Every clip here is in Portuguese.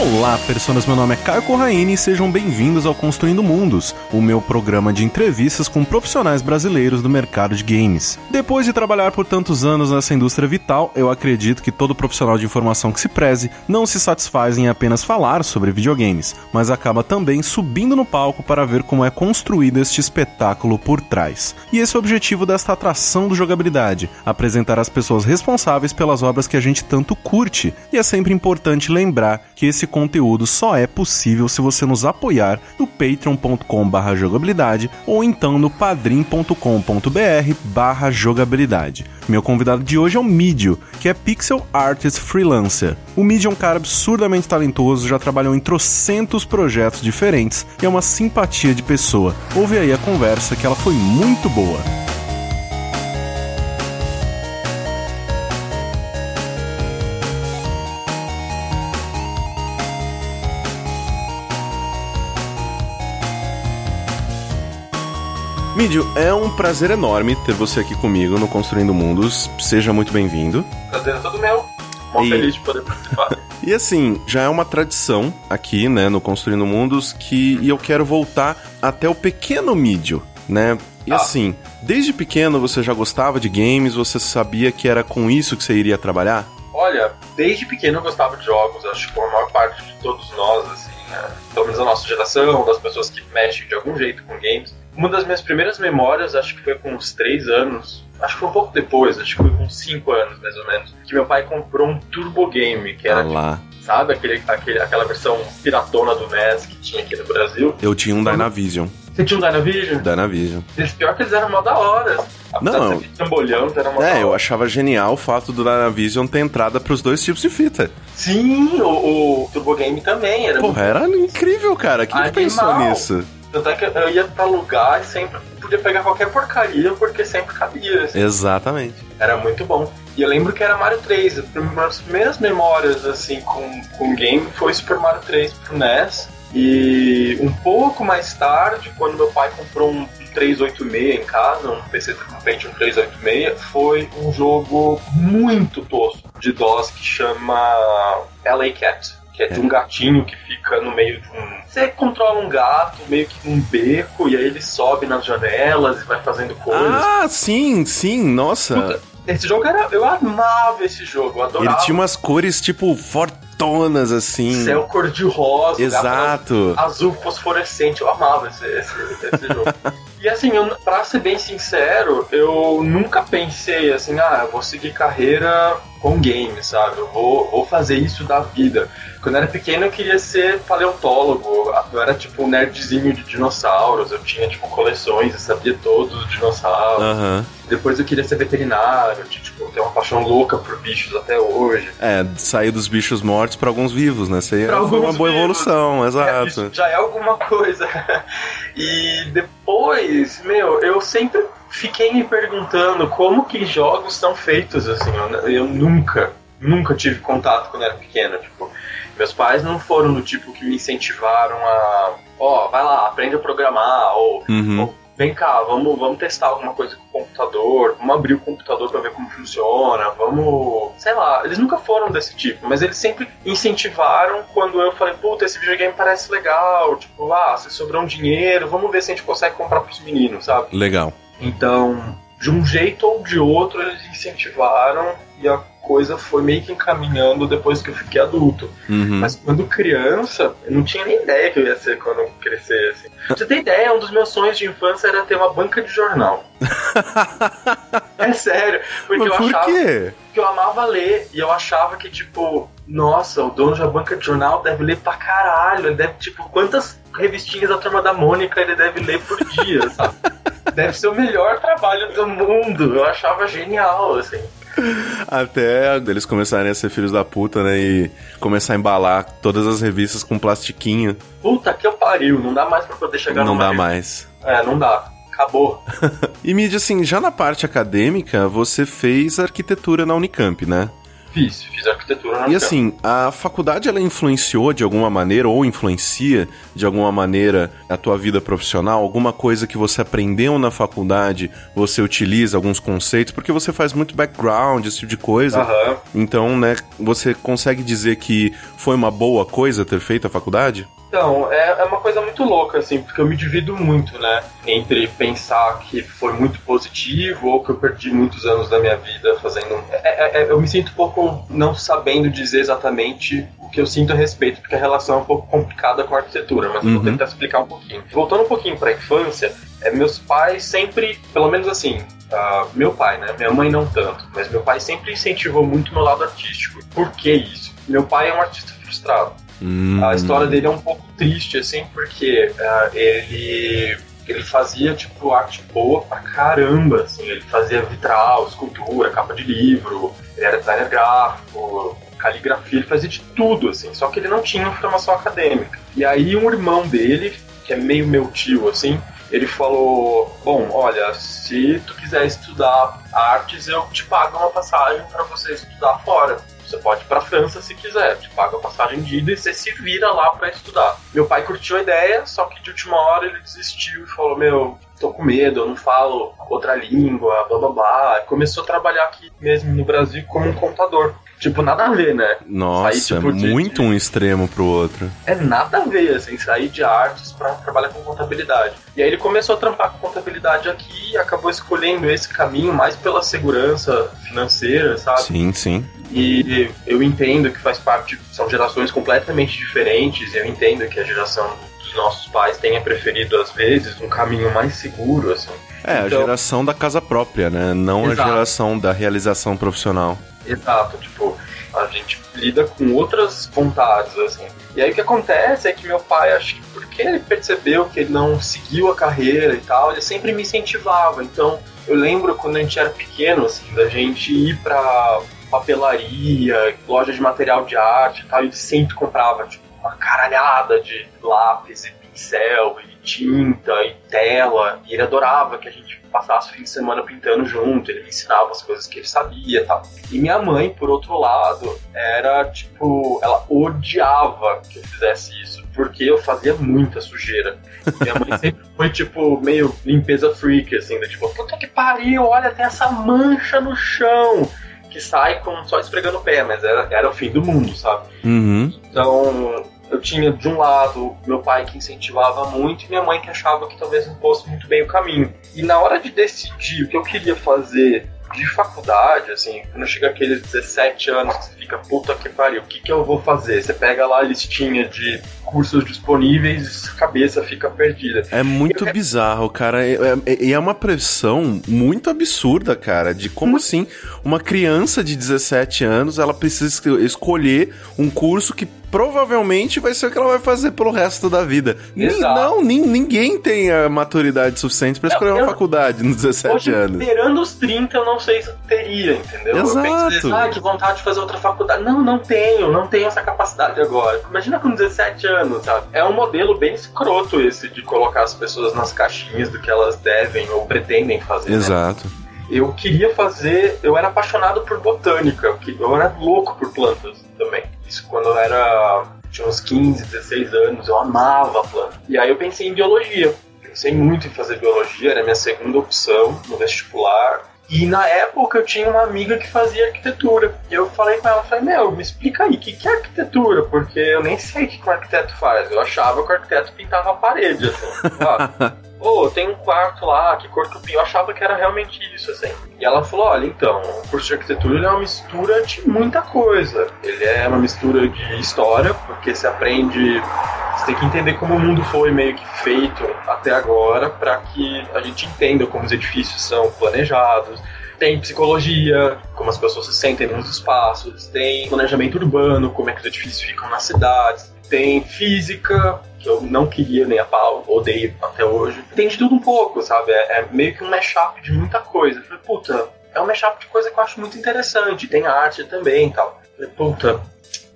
Olá, pessoas. Meu nome é Caio Corraine e sejam bem-vindos ao Construindo Mundos, o meu programa de entrevistas com profissionais brasileiros do mercado de games. Depois de trabalhar por tantos anos nessa indústria vital, eu acredito que todo profissional de informação que se preze não se satisfaz em apenas falar sobre videogames, mas acaba também subindo no palco para ver como é construído este espetáculo por trás. E esse é o objetivo desta atração do jogabilidade: apresentar as pessoas responsáveis pelas obras que a gente tanto curte. E é sempre importante lembrar que esse conteúdo só é possível se você nos apoiar no patreon.com jogabilidade ou então no padrim.com.br barra jogabilidade. Meu convidado de hoje é o Midio, que é Pixel Artist Freelancer. O Midio é um cara absurdamente talentoso, já trabalhou em trocentos projetos diferentes e é uma simpatia de pessoa. Ouve aí a conversa que ela foi muito boa. Mídio, é um prazer enorme ter você aqui comigo no Construindo Mundos. Seja muito bem-vindo. Prazer é todo meu. Mó E- feliz de poder participar. E assim, já é uma tradição aqui, né, no Construindo Mundos, que e eu quero voltar até o pequeno Mídio, né? E Ah. assim, desde pequeno você já gostava de games, você sabia que era com isso que você iria trabalhar? Olha, desde pequeno eu gostava de jogos, acho que a maior parte de todos nós, assim, né? pelo menos a nossa geração, das pessoas que mexem de algum jeito com games. Uma das minhas primeiras memórias, acho que foi com uns 3 anos, acho que foi um pouco depois, acho que foi com 5 anos mais ou menos, que meu pai comprou um Turbo Game, que era, Ah lá. sabe, aquele, aquele, aquela versão piratona do NES que tinha aqui no Brasil. Eu tinha um Dynavision. Você tinha um Dynavision? Dynavision. Eles, pior que eles eram mó da hora. Apesar Não. de ser trambolhão, era da É, hora. eu achava genial o fato do Dynavision ter entrada pros dois tipos de fita. Sim, o, o Turbo Game também era Porra, era incrível, cara. Quem que Animal. pensou nisso? Tanto é que eu ia pra lugar e sempre podia pegar qualquer porcaria, porque sempre cabia. assim. Exatamente. Era muito bom. E eu lembro que era Mario 3. As prim- As primeiras memórias, assim, com, com game foi Super Mario 3 pro NES. E um pouco mais tarde, quando meu pai comprou um 386 em casa, um PC um Pentium 386, foi um jogo muito tosco de DOS que chama LA Cat. Que é de um gatinho que fica no meio de um. Você controla um gato meio que num beco, e aí ele sobe nas janelas e vai fazendo coisas. Ah, sim, sim, nossa. Puta, Esse jogo era. Eu amava esse jogo, eu adorava. Ele tinha umas cores, tipo, fortonas, assim. Céu cor-de-rosa, Exato. azul fosforescente. Eu amava esse, esse, esse jogo. E assim, eu, pra ser bem sincero, eu nunca pensei assim, ah, eu vou seguir carreira com game, sabe? Eu vou, vou fazer isso da vida. Quando eu era pequeno eu queria ser paleontólogo. Eu era tipo um nerdzinho de dinossauros. Eu tinha tipo coleções, eu sabia todos os dinossauros. Aham. Depois eu queria ser veterinário, de, tipo, ter uma paixão louca por bichos até hoje. É, sair dos bichos mortos pra alguns vivos, né? Isso aí Pra foi uma boa vivos. evolução, É, exato. isso já é alguma coisa. e depois, meu, eu sempre fiquei me perguntando como que jogos são feitos, assim. Eu, eu nunca, nunca tive contato quando era pequeno. Tipo, meus pais não foram do tipo que me incentivaram a, ó, vai lá, aprende a programar, ou Uhum. Vem cá, vamos, vamos testar alguma coisa com o computador, vamos abrir o computador pra ver como funciona, vamos. Sei lá, eles nunca foram desse tipo, mas eles sempre incentivaram quando eu falei, puta, esse videogame parece legal, tipo, ah, se sobrar um dinheiro, vamos ver se a gente consegue comprar pros meninos, sabe? Legal. Então, de um jeito ou de outro, eles incentivaram e a coisa foi meio que encaminhando depois que eu fiquei adulto. Uhum. Mas quando criança, eu não tinha nem ideia que eu ia ser quando eu crescesse. Pra você ter ideia, um dos meus sonhos de infância era ter uma banca de jornal. é sério. Porque Mas eu por achava quê? que eu amava ler e eu achava que, tipo, nossa, o dono da banca de jornal deve ler pra caralho. Ele deve, tipo, quantas revistinhas da turma da Mônica ele deve ler por dia, sabe? Deve ser o melhor trabalho do mundo. Eu achava genial, assim. Até eles começarem a ser filhos da puta, né? E começar a embalar todas as revistas com plastiquinho. Puta que eu pariu, não dá mais pra poder chegar não numa dá revista. mais. É, não dá. Acabou. E mídia, assim, já na parte acadêmica, você fez arquitetura na Unicamp, né? Fiz, fiz arquitetura na E assim, a faculdade ela influenciou de alguma maneira ou influencia de alguma maneira a tua vida profissional? Alguma coisa que você aprendeu na faculdade, você utiliza alguns conceitos, porque você faz muito background, esse tipo de coisa. Aham. Então, né, você consegue dizer que foi uma boa coisa ter feito a faculdade? Então, é, é uma coisa muito louca, assim, porque eu me divido muito, né? Entre pensar que foi muito positivo ou que eu perdi muitos anos da minha vida fazendo. É, é, é, eu me sinto um pouco não sabendo dizer exatamente o que eu sinto a respeito, porque a relação é um pouco complicada com a arquitetura, mas eu vou Uhum. tentar explicar um pouquinho. Voltando um pouquinho pra infância, é, meus pais sempre, pelo menos assim, ah, meu pai, né? Minha mãe não tanto, mas meu pai sempre incentivou muito meu lado artístico. Por que isso? Meu pai é um artista frustrado. Hum, A história dele é um pouco triste, assim, porque ah, ele, ele fazia, tipo, arte boa pra caramba, assim. Ele fazia vitral, escultura, capa de livro, ele era designer gráfico, caligrafia, ele fazia de tudo, assim. Só que ele não tinha formação acadêmica. E aí um irmão dele, que é meio meu tio, assim, ele falou, bom, olha, se tu quiser estudar artes, eu te pago uma passagem pra você estudar fora. Você pode ir pra França se quiser, te paga a passagem de ida e você se vira lá pra estudar. Meu pai curtiu a ideia, só que de última hora ele desistiu e falou: Meu, tô com medo, eu não falo outra língua, blá blá blá. Começou a trabalhar aqui mesmo no Brasil como um contador. Tipo, nada a ver, né? Nossa, Sair, tipo, é de- muito um extremo pro outro. é nada a ver, assim, sair de artes pra trabalhar com contabilidade. E aí ele começou a trampar com contabilidade aqui e acabou escolhendo esse caminho mais pela segurança financeira, sabe? Sim, sim. E eu entendo que faz parte, são gerações completamente diferentes, eu entendo que a geração dos nossos pais tenha preferido, às vezes, um caminho mais seguro, assim. É, a Então- geração da casa própria, né? Não a Exato. geração da realização profissional. Exato, tipo, a gente lida com outras vontades, assim. E aí o que acontece é que meu pai, acho que porque ele percebeu que ele não seguiu a carreira e tal, ele sempre me incentivava. Então, eu lembro quando a gente era pequeno, assim, da gente ir pra papelaria, loja de material de arte e tal, e ele sempre comprava, tipo, uma caralhada de lápis e pincel e tinta e tela. E ele adorava que a gente passasse o fim de semana pintando junto, ele me ensinava as coisas que ele sabia e tal. E minha mãe, por outro lado, era tipo, ela odiava que eu fizesse isso, porque eu fazia muita sujeira. Minha mãe sempre foi tipo meio limpeza freak, assim, do tipo, puta que pariu, olha, tem essa mancha no chão. Que sai com, só esfregando o pé, mas era, era o fim do mundo, sabe? Uhum. Então, eu tinha de um lado meu pai que incentivava muito e minha mãe que achava que talvez não fosse muito bem o caminho. E na hora de decidir o que eu queria fazer de faculdade, assim, quando chega aqueles 17 anos que você fica, puta que pariu, o que, que eu vou fazer? Você pega lá a listinha de cursos disponíveis e cabeça fica perdida. É muito bizarro, cara. E é, é- é uma pressão muito absurda, cara. De como assim uma criança de 17 anos ela precisa es- escolher um curso que provavelmente vai ser o que ela vai fazer pelo resto da vida. Exato. não, nin- ninguém tem a maturidade suficiente pra escolher uma eu- faculdade nos 17 Hoje, anos. beirando os 30, eu não sei se eu teria, entendeu? Eu penso, Exato. ah, que vontade de fazer outra faculdade. Não, não tenho, não tenho essa capacidade agora. Imagina com 17 anos, sabe? É um modelo bem escroto esse de colocar as pessoas nas caixinhas do que elas devem ou pretendem fazer. né? Eu queria fazer. Eu era apaixonado por botânica, eu era louco por plantas também. Isso quando eu era. tinha uns 15, 16 anos, eu amava planta. E aí eu pensei em biologia. Pensei muito em fazer biologia, era minha segunda opção no vestibular. E na época eu tinha uma amiga que fazia arquitetura. E eu falei com ela, falei, meu, me explica aí, o que, que é arquitetura? Porque eu nem sei o que, que o arquiteto faz. Eu achava que o arquiteto pintava a parede, assim. Ô, tem um quarto lá, que cor que eu achava que era realmente isso, assim. E ela falou, olha, então, o curso de arquitetura é uma mistura de muita coisa. Ele é uma mistura de história, porque você aprende... Você tem que entender como o mundo foi meio que feito até agora, para que a gente entenda como os edifícios são planejados. Tem psicologia, como as pessoas se sentem nos espaços. Tem planejamento urbano, como é que os edifícios ficam nas cidades. Tem física, que eu não queria nem a pau, odeio até hoje. Tem de tudo um pouco, sabe? É, é meio que um mashup de muita coisa. Eu falei, puta, é um mashup de coisa que eu acho muito interessante. Tem arte também e tal. Eu falei, puta,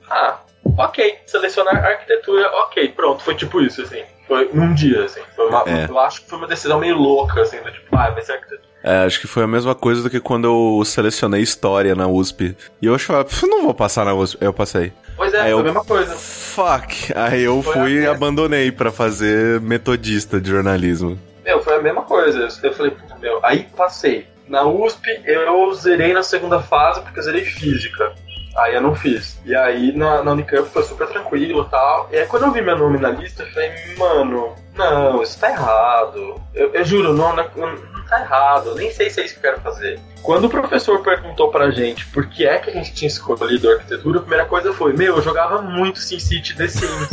ah, ok, selecionar arquitetura, ok, pronto, foi tipo isso, assim. Foi num dia, assim. Foi uma, é. Eu acho que foi uma decisão meio louca, assim, do tipo, ah, vai ser arquitetura. É, acho que foi a mesma coisa do que quando eu selecionei história na USP. E eu achava, não vou passar na USP. Eu passei. Pois é, Aí foi eu, a mesma coisa. Fuck. Aí eu foi fui e abandonei para fazer metodista de jornalismo. Meu, foi a mesma coisa. Eu falei, puta, meu, aí passei. Na USP eu zerei na segunda fase porque eu zerei física. Aí eu não fiz. E aí na, na Unicamp foi super tranquilo e tal. E aí quando eu vi meu nome na lista, eu falei, mano, não, isso tá errado. Eu, eu juro, não, não, não tá errado. Nem sei se é isso que eu quero fazer. Quando o professor perguntou pra gente por que é que a gente tinha escolhido arquitetura, a primeira coisa foi: Meu, eu jogava muito SimCity The Sims.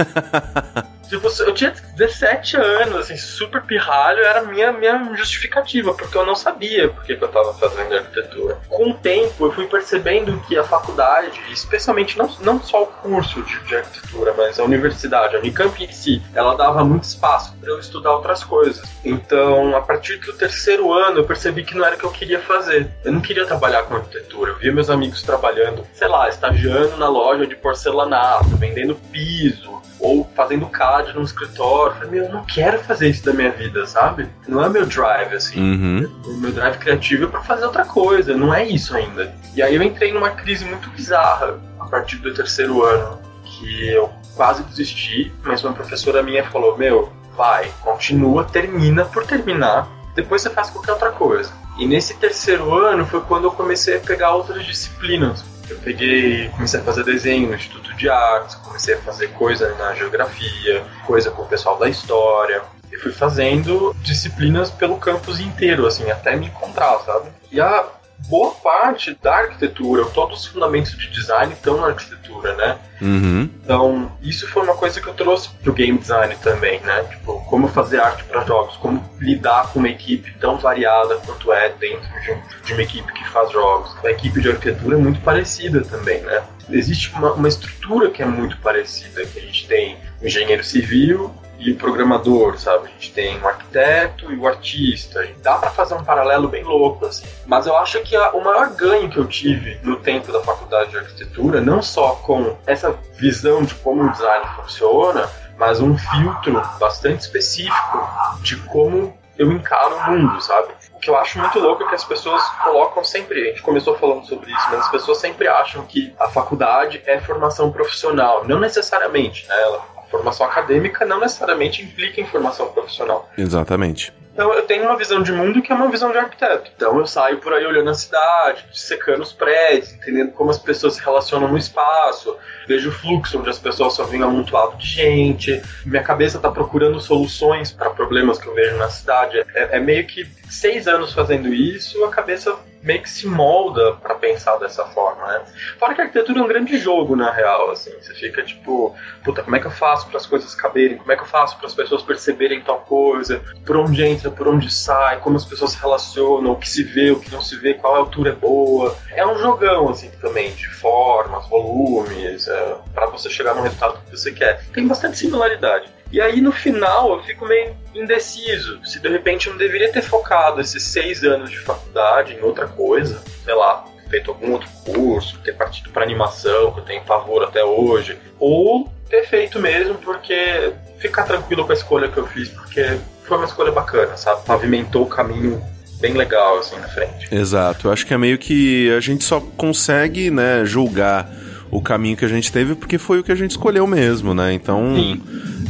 tipo, eu tinha 17 anos, assim, super pirralho, era a minha, minha justificativa, porque eu não sabia por que, eu tava fazendo arquitetura. Com o tempo, eu fui percebendo que a faculdade, especialmente não, não só o curso de, de arquitetura, mas a universidade, a Unicamp em si, ela dava muito espaço para eu estudar outras coisas. Então, a partir do terceiro ano, eu percebi que não era o que eu queria fazer. Eu não queria trabalhar com arquitetura. Eu via meus amigos trabalhando, sei lá, estagiando na loja de porcelanato, vendendo piso, ou fazendo CAD num escritório. Eu falei, meu, eu não quero fazer isso da minha vida, sabe? Não é meu drive, assim. Uhum. O meu drive criativo é pra fazer outra coisa, não é isso ainda. E aí eu entrei numa crise muito bizarra a partir do terceiro ano, que eu quase desisti, mas uma professora minha falou, meu, vai, continua, termina por terminar, depois você faz qualquer outra coisa. E nesse terceiro ano foi quando eu comecei a pegar outras disciplinas. Eu peguei, comecei a fazer desenho no Instituto de Artes, comecei a fazer coisa na geografia, coisa com o pessoal da história. E fui fazendo disciplinas pelo campus inteiro, assim, até me encontrar, sabe? E a boa parte da arquitetura, todos os fundamentos de design estão na arquitetura, né? Uhum. Então, isso foi uma coisa que eu trouxe pro game design também, né? Tipo, como fazer arte para jogos, como lidar com uma equipe tão variada quanto é dentro de, um, de, uma equipe que faz jogos. A equipe de arquitetura é muito parecida também, né? Existe uma, uma estrutura que é muito parecida, que a gente tem engenheiro civil, e o programador, sabe? A gente tem o arquiteto e o artista. E dá para fazer um paralelo bem louco, assim. Mas eu acho que a, o maior ganho que eu tive no tempo da faculdade de arquitetura, não só com essa visão de como o design funciona, mas um filtro bastante específico de como eu encaro o mundo, sabe? O que eu acho muito louco é que as pessoas colocam sempre, a gente começou falando sobre isso, mas as pessoas sempre acham que a faculdade é formação profissional. Não necessariamente, né? Ela Formação acadêmica não necessariamente implica em formação profissional. Exatamente. Então eu tenho uma visão de mundo que é uma visão de arquiteto. Então eu saio por aí olhando a cidade, secando os prédios, entendendo como as pessoas se relacionam no espaço, vejo o fluxo onde as pessoas só vêm amontoado de gente, minha cabeça está procurando soluções para problemas que eu vejo na cidade. É, é meio que seis anos fazendo isso, a cabeça meio que se molda para pensar dessa forma, né? Fora que a arquitetura é um grande jogo, na real, assim. Você fica tipo, puta, como é que eu faço para as coisas caberem? Como é que eu faço para as pessoas perceberem tal coisa? Por onde entra, por onde sai? Como as pessoas se relacionam? O que se vê, o que não se vê? Qual altura é boa? É um jogão, assim, também, de formas, volumes, é, para você chegar no resultado que você quer. Tem bastante similaridade. E aí no final eu fico meio indeciso. Se de repente eu não deveria ter focado esses seis anos de faculdade em outra coisa, sei lá, feito algum outro curso, ter partido para animação, que eu tenho pavor até hoje, ou ter feito mesmo porque ficar tranquilo com a escolha que eu fiz, porque foi uma escolha bacana, sabe? Pavimentou o caminho bem legal assim na frente. Exato. Eu acho que é meio que a gente só consegue, né, julgar o caminho que a gente teve porque foi o que a gente escolheu mesmo, né? Então, Sim.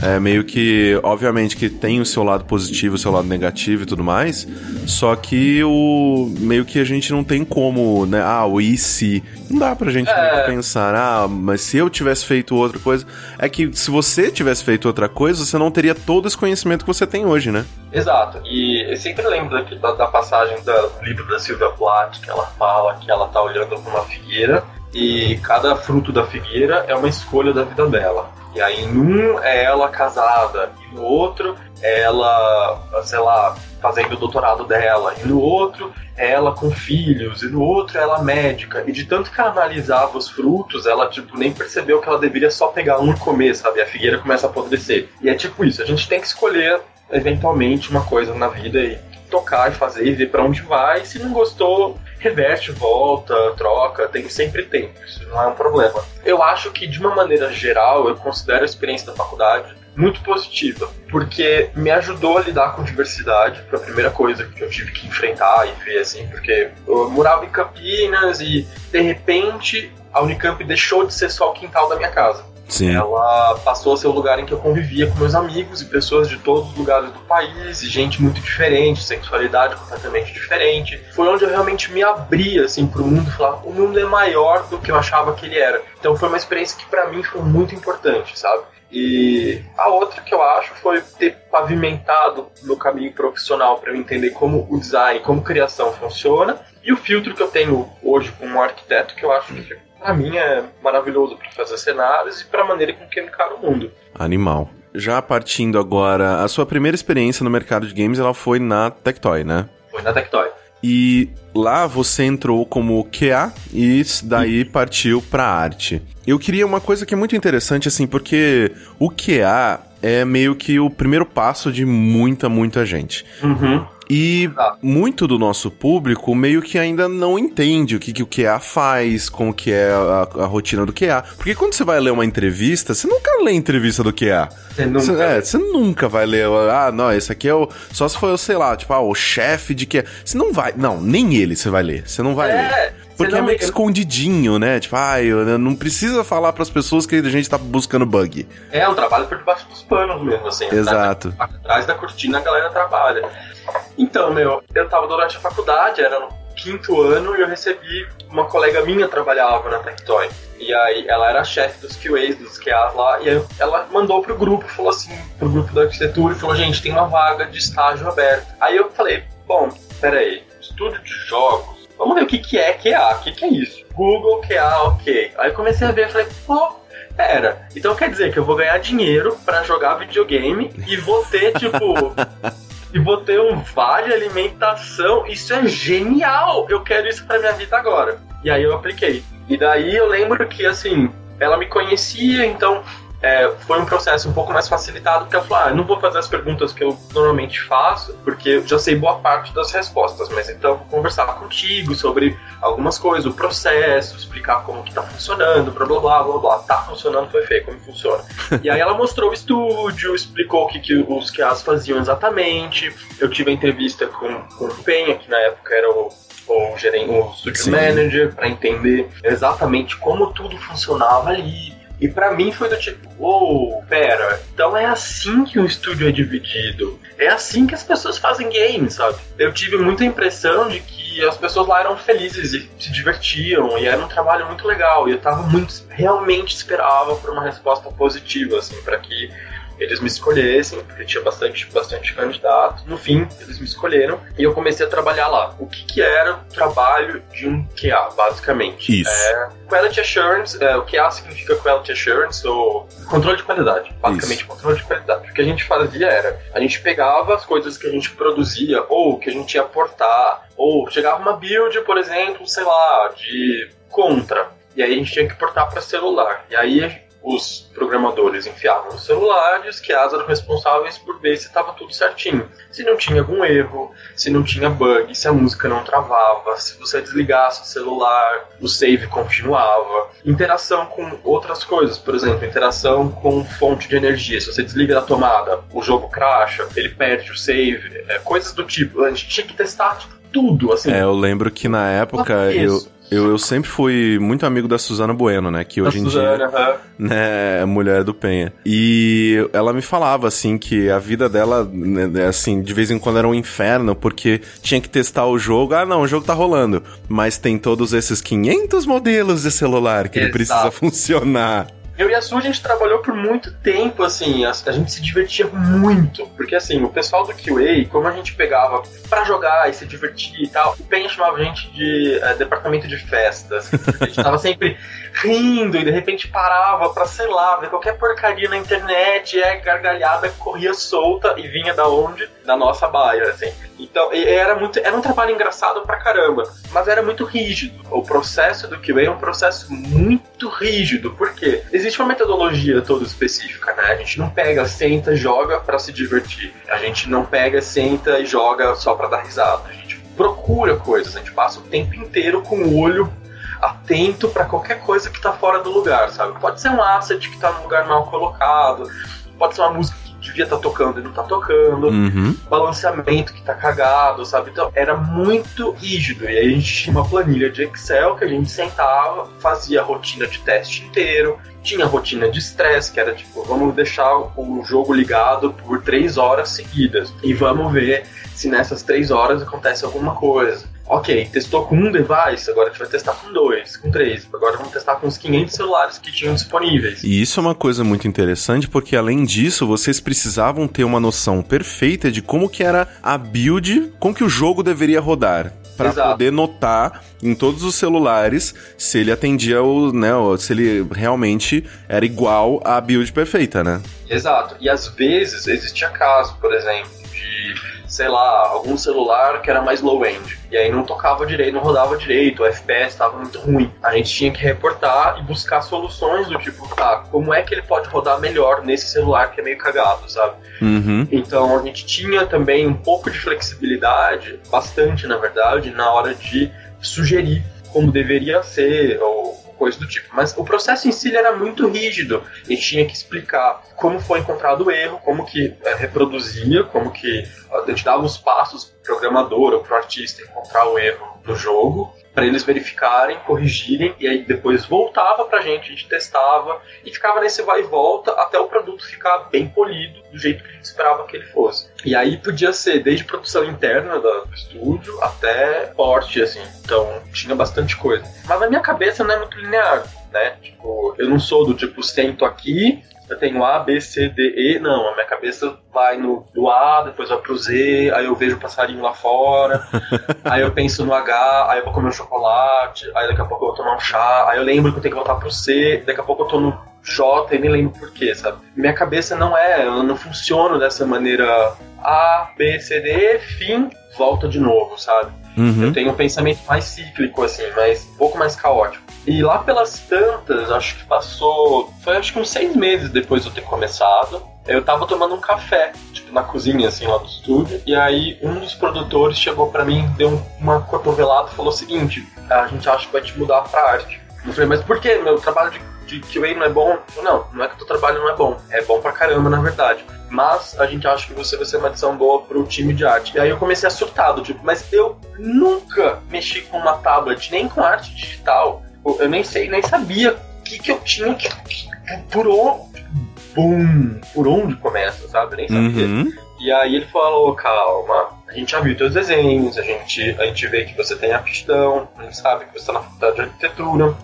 É meio que, obviamente que tem o seu lado positivo, o seu lado negativo e tudo mais, só que o meio que a gente não tem como, né? Ah, o e se. Não dá pra gente é. pensar, ah, mas se eu tivesse feito outra coisa. É que se você tivesse feito outra coisa, você não teria todo esse conhecimento que você tem hoje, né? Exato. E eu sempre lembro da, da passagem do livro da Silvia Plath, que ela fala que ela tá olhando para uma figueira e cada fruto da figueira é uma escolha da vida dela. E aí, num é ela casada, e no outro é ela, sei lá, fazendo o doutorado dela, e no outro é ela com filhos, e no outro é ela médica. E de tanto que ela analisava os frutos, ela, tipo, nem percebeu que ela deveria só pegar um e comer, sabe? A figueira começa a apodrecer. E é tipo isso, a gente tem que escolher, eventualmente, uma coisa na vida e tocar e fazer e ver para onde vai. Se não gostou, reverte, volta, troca, tem sempre tempo, isso não é um problema. Eu acho que de uma maneira geral, eu considero a experiência da faculdade muito positiva, porque me ajudou a lidar com diversidade, foi a primeira coisa que eu tive que enfrentar e ver, assim, porque eu morava em Campinas e, de repente, a Unicamp deixou de ser só o quintal da minha casa. Sim. Ela passou a ser o lugar em que eu convivia com meus amigos e pessoas de todos os lugares do país, e gente muito diferente, sexualidade completamente diferente. Foi onde eu realmente me abri assim pro mundo falar, o mundo é maior do que eu achava que ele era. Então foi uma experiência que para mim foi muito importante, sabe? E a outra que eu acho foi ter pavimentado no caminho profissional para eu entender como o design, como criação funciona, e o filtro que eu tenho hoje como arquiteto, que eu acho que para mim é maravilhoso para fazer cenários e para a maneira com que eu encaro o mundo. Animal. Já partindo agora, a sua primeira experiência no mercado de games, ela foi na Tectoy, né? Foi na Tectoy. E lá você entrou como QA e daí partiu para arte. Eu queria uma coisa que é muito interessante assim, porque o QA é meio que o primeiro passo de muita, muita gente. Uhum. E muito do nosso público meio que ainda não entende o que, que o QA faz, como que é a, a, rotina do QA. Porque quando você vai ler uma entrevista, você nunca lê a entrevista do QA. Você nunca, você, é, você nunca vai ler, ah, não, esse aqui é o... Só se for, sei lá, tipo, ah, o chefe de QA. Você não vai... Não, nem ele você vai ler. Você não vai é, ler. Porque é meio que escondidinho, né? Tipo, ah, eu, não precisa falar para as pessoas que a gente tá buscando bug. É, um trabalho por debaixo dos panos mesmo, assim. Exato. Atrás da cortina a galera trabalha. Então, meu, eu tava durante a faculdade, era no quinto ano, e eu recebi uma colega minha trabalhava na Tectoy. E aí ela era chefe dos QAs, dos QAs lá, e aí ela mandou pro grupo, falou assim, pro grupo da arquitetura, e falou, gente, tem uma vaga de estágio aberta. Aí eu falei, bom, peraí, estúdio de jogos, vamos ver o que, que é QA, o que, que é isso? Google QA, ok. Aí eu comecei a ver, falei, pô, Pera, então quer dizer que eu vou ganhar dinheiro para jogar videogame e vou ter, tipo, e vou ter um vale alimentação. Isso é genial! Eu quero isso pra minha vida agora. E aí eu apliquei. E daí eu lembro que, assim, ela me conhecia, então é, foi um processo um pouco mais facilitado, porque ela falou: ah, não vou fazer as perguntas que eu normalmente faço, porque eu já sei boa parte das respostas, mas então vou conversar contigo sobre algumas coisas, o processo, explicar como que tá funcionando, blá blá blá blá blá. Tá funcionando, foi feio, como funciona. e aí ela mostrou o estúdio, explicou o que, que os QAs faziam exatamente. Eu tive a entrevista com, com o Penha, que na época era o o, gerente, o studio Sim. manager para entender exatamente como tudo funcionava ali, e para mim foi do tipo, uou, oh, pera, então é assim que um estúdio é dividido. É assim que as pessoas fazem games, sabe? Eu tive muita impressão de que as pessoas lá eram felizes e se divertiam e era um trabalho muito legal. E eu tava muito, realmente esperava por uma resposta positiva, assim, para que eles me escolhessem, porque tinha bastante, bastante candidato. No fim, eles me escolheram e eu comecei a trabalhar lá. O que, que era o trabalho de um QA, basicamente? Isso. É, quality Assurance, é, o QA significa Quality Assurance, ou controle de qualidade. Basicamente, Isso. controle de qualidade. O que a gente fazia era, a gente pegava as coisas que a gente produzia, ou que a gente ia portar, ou chegava uma build, por exemplo, sei lá, de contra. E aí a gente tinha que portar para celular. E aí os programadores enfiavam no celular e os QAs eram responsáveis por ver se estava tudo certinho. Se não tinha algum erro, se não tinha bug, se a música não travava, se você desligasse o celular, o save continuava. Interação com outras coisas, por exemplo, interação com fonte de energia. Se você desliga da tomada, o jogo cracha, ele perde o save, é, coisas do tipo. A gente tinha que testar tipo, tudo, assim. É, eu lembro que na época eu, eu, eu sempre fui muito amigo da Suzana Bueno, né? Que hoje em Suzana, dia né, é mulher do Penha. E ela me falava, assim, que a vida dela, né, assim, de vez em quando era um inferno, porque tinha que testar o jogo. Ah, não, o jogo tá rolando. Mas tem todos esses 500 modelos de celular que Exato. ele precisa funcionar. Eu e a Su, a gente trabalhou por muito tempo, assim, a, a, gente se divertia muito, porque assim, o pessoal do QA, como a gente pegava para jogar e se divertir e tal, o Penha chamava a gente de é, departamento de festas. A gente tava sempre rindo e de repente parava pra, sei lá, ver qualquer porcaria na internet, e a gargalhada corria solta e vinha da onde? Da nossa baia, assim. Então, era muito, era um trabalho engraçado pra caramba, mas era muito rígido. O processo do QA é um processo muito rígido, porque existe uma metodologia toda específica, né? A gente não pega, senta, joga para se divertir. A gente não pega, senta e joga só para dar risada. A gente procura coisas, a gente passa o tempo inteiro com o olho atento para qualquer coisa que tá fora do lugar, sabe? Pode ser um asset que tá num lugar mal colocado, pode ser uma música que devia estar tá tocando e não tá tocando, uhum. balanceamento que tá cagado, sabe? Então era muito rígido. E aí a gente tinha uma planilha de Excel que a gente sentava, fazia a rotina de teste inteiro, tinha rotina de estresse, que era tipo, vamos deixar o jogo ligado por três horas seguidas e vamos ver se nessas três horas acontece alguma coisa. Ok, testou com um device, agora a gente vai testar com dois, com três. Agora vamos testar com os 500 celulares que tinham disponíveis. E isso é uma coisa muito interessante, porque além disso, vocês precisavam ter uma noção perfeita de como que era a build com que o jogo deveria rodar para poder notar em todos os celulares se ele atendia o, né, se ele realmente era igual à build perfeita, né? Exato. E às vezes existia caso, por exemplo, de sei lá, algum celular que era mais low-end. E aí não tocava direito, não rodava direito, o FPS estava muito ruim. A gente tinha que reportar e buscar soluções do tipo, tá, como é que ele pode rodar melhor nesse celular que é meio cagado, sabe? Uhum. Então a gente tinha também um pouco de flexibilidade, bastante na verdade, na hora de sugerir como deveria ser, ou coisa do tipo. Mas o processo em si era muito rígido. Gente tinha que explicar como foi encontrado o erro, como que é, reproduzia, como que a gente dava os passos para o programador ou para o artista encontrar o erro do jogo para eles verificarem, corrigirem e aí depois voltava pra gente, a gente testava e ficava nesse vai e volta até o produto ficar bem polido do jeito que a gente esperava que ele fosse. E aí podia ser desde produção interna do estúdio até porte, assim. Então tinha bastante coisa. Mas na minha cabeça não é muito linear, né? Tipo, eu não sou do tipo, sento aqui, eu tenho A, B, C, D, E. Não, a minha cabeça vai no do A, depois vai pro Z, aí eu vejo o passarinho lá fora, aí eu penso no H, aí eu vou comer um chocolate, aí daqui a pouco eu vou tomar um chá, aí eu lembro que eu tenho que voltar pro C, daqui a pouco eu tô no J e nem lembro por quê, sabe? Minha cabeça não é, eu não funciona dessa maneira A, B, C, D, fim, volta de novo, sabe? Uhum. Eu tenho um pensamento mais cíclico, assim, mas um pouco mais caótico. E lá pelas tantas, acho que passou. Foi acho que uns seis meses depois de eu ter começado. Eu tava tomando um café, tipo, na cozinha, assim, lá do estúdio. E aí um dos produtores chegou para mim, deu uma cotovelada e falou o seguinte: a gente acha que vai te mudar pra arte. Eu falei, mas por que? Meu trabalho de, de QA não é bom? Não, não é que o teu trabalho não é bom. É bom pra caramba, na verdade mas a gente acha que você vai ser uma adição boa pro time de arte. E aí eu comecei a surtar, do tipo, mas eu nunca mexi com uma tablet, nem com arte digital. Eu nem sei, nem sabia o que, que eu tinha que. Por onde. Bum! Por onde começa, sabe? Nem sabia. Uhum. E aí ele falou, calma, a gente já viu teus desenhos, a gente, a gente vê que você tem aptidão, a gente sabe que você está na faculdade de arquitetura,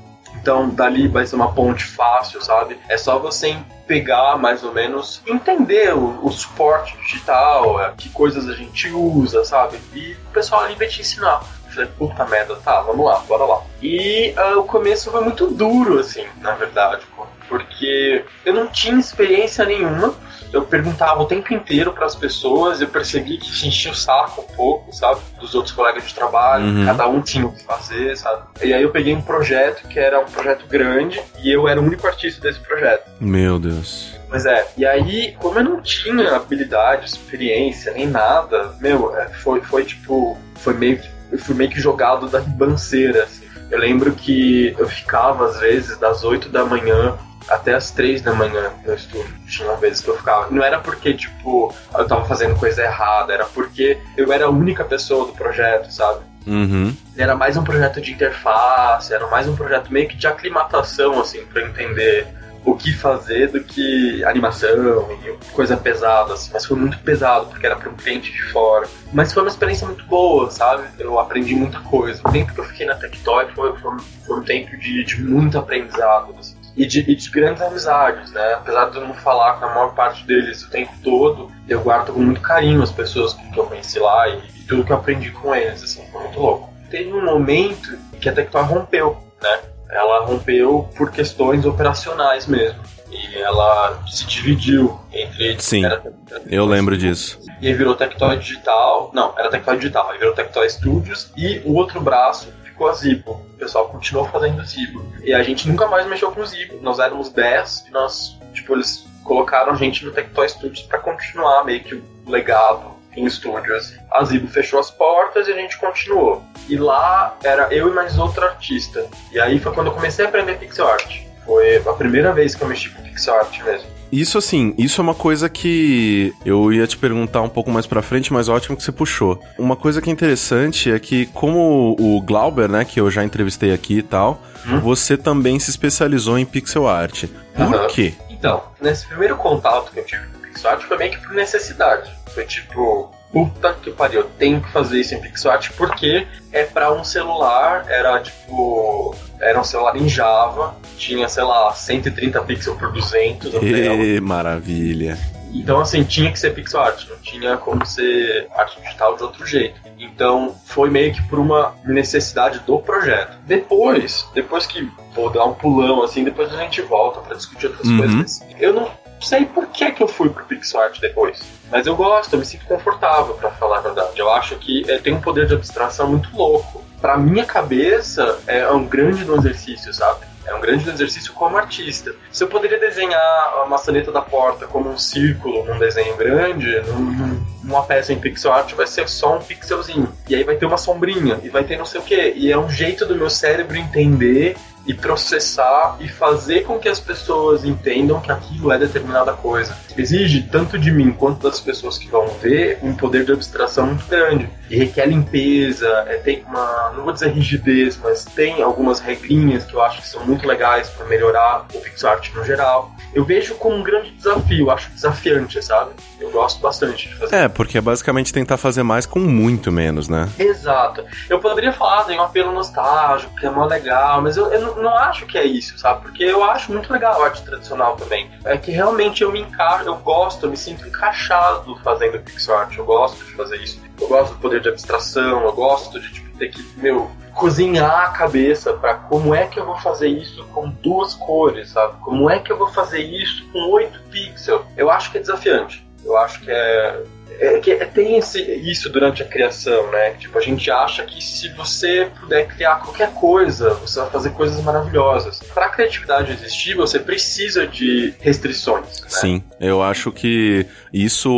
então dali vai ser uma ponte fácil, sabe? É só você pegar mais ou menos, entender o, o suporte digital, é, que coisas a gente usa, sabe? E o pessoal ali vai te ensinar. Eu falei, puta merda, tá, vamos lá, bora lá. E uh, o começo foi muito duro, assim, na verdade, porque eu não tinha experiência nenhuma eu perguntava o tempo inteiro para as pessoas, eu percebi que se enchia o saco um pouco, sabe? Dos outros colegas de trabalho, uhum. cada um tinha o que fazer, sabe? E aí eu peguei um projeto que era um projeto grande e eu era o único artista desse projeto. Meu Deus. Mas é, e aí, como eu não tinha habilidade, experiência, nem nada, meu, é, foi, foi tipo, foi meio que, eu fui meio que jogado da ribanceira, assim. Eu lembro que eu ficava, às vezes, das 8 da manhã até as três da manhã no estúdio. Tinha vezes que eu ficava. Não era porque, tipo, eu tava fazendo coisa errada, era porque eu era a única pessoa do projeto, sabe? Uhum. Era mais um projeto de interface, era mais um projeto meio que de aclimatação, assim, para entender o que fazer do que animação e coisa pesada, assim. Mas foi muito pesado, porque era para um cliente de fora. Mas foi uma experiência muito boa, sabe? Eu aprendi muita coisa. O tempo que eu fiquei na Tectoy foi, foi, foi um tempo de, de muito aprendizado, assim e de, e de, grandes amizades, né? Apesar de eu não falar com a maior parte deles o tempo todo, eu guardo com muito carinho as pessoas que eu conheci lá e, e tudo que eu aprendi com eles, assim, foi muito louco. Teve um momento que a Tectoy rompeu, né? Ela rompeu por questões operacionais mesmo. E ela se dividiu entre. Sim, era, era, eu lembro disso. E aí virou Tectoy Digital. Não, era Tectoy Digital. Aí virou Tectoy Studios. E o outro braço ficou a Zibo. O pessoal continuou fazendo Zibo. E a gente nunca mais mexeu com Zibo. Nós éramos 10 e nós, tipo, eles colocaram a gente no Tectoy Studios para continuar meio que o legado em estúdios. A Zibo fechou as portas e a gente continuou. E lá era eu e mais outro artista. E aí foi quando eu comecei a aprender pixel art. Foi a primeira vez que eu mexi com pixel art mesmo. Isso assim, isso é uma coisa que eu ia te perguntar um pouco mais pra frente, mas ótimo que você puxou. Uma coisa que é interessante é que, como o Glauber, né, que eu já entrevistei aqui e tal, hum? você também se especializou em pixel art. Por uhum. quê? Então, nesse primeiro contato que eu tive com pixel art foi meio que por necessidade. Foi tipo, puta que pariu, eu tenho que fazer isso em pixel art porque é para um celular, era tipo era um celular em Java, tinha, sei lá, 130 pixels por 200 Que maravilha. Então, assim, tinha que ser pixel art, não tinha como ser arte digital de outro jeito. Então, foi meio que por uma necessidade do projeto. Depois, depois que vou dar um pulão, assim, depois a gente volta para discutir outras uhum. coisas. Eu não sei por que, que eu fui pro pixel art depois. Mas eu gosto, eu me sinto confortável, para falar a verdade. Eu acho que é, tem um poder de abstração muito louco para minha cabeça, é um grande exercício, sabe? É um grande exercício como artista. Se eu poderia desenhar a maçaneta da porta como um círculo num desenho grande, num, numa peça em pixel art vai ser só um pixelzinho. E aí vai ter uma sombrinha, e vai ter não sei o que. E é um jeito do meu cérebro entender e processar e fazer com que as pessoas entendam que aquilo é determinada coisa. Exige tanto de mim quanto das pessoas que vão ver um poder de abstração muito grande e requer limpeza, é, tem uma, não vou dizer rigidez, mas tem algumas regrinhas que eu acho que são muito legais para melhorar o pixel art no geral. Eu vejo como um grande desafio, acho desafiante, sabe? Eu gosto bastante de fazer. É, porque é basicamente tentar fazer mais com muito menos, né? Exato. Eu poderia falar, tem um apelo nostálgico, que é mó legal, mas eu, eu não acho que é isso, sabe? Porque eu acho muito legal a arte tradicional também. É que realmente eu me encaixo, eu gosto, eu me sinto encaixado fazendo pixel art, eu gosto de fazer isso. Eu gosto do poder de abstração, eu gosto de tipo, ter que, meu, cozinhar a cabeça para como é que eu vou fazer isso com duas cores, sabe? Como é que eu vou fazer isso com 8 pixels? Eu acho que é desafiante. Eu acho que é é que tem esse, isso durante a criação, né? Tipo, a gente acha que se você puder criar qualquer coisa, você vai fazer coisas maravilhosas. Para a criatividade existir, você precisa de restrições. Né? Sim, eu acho que isso,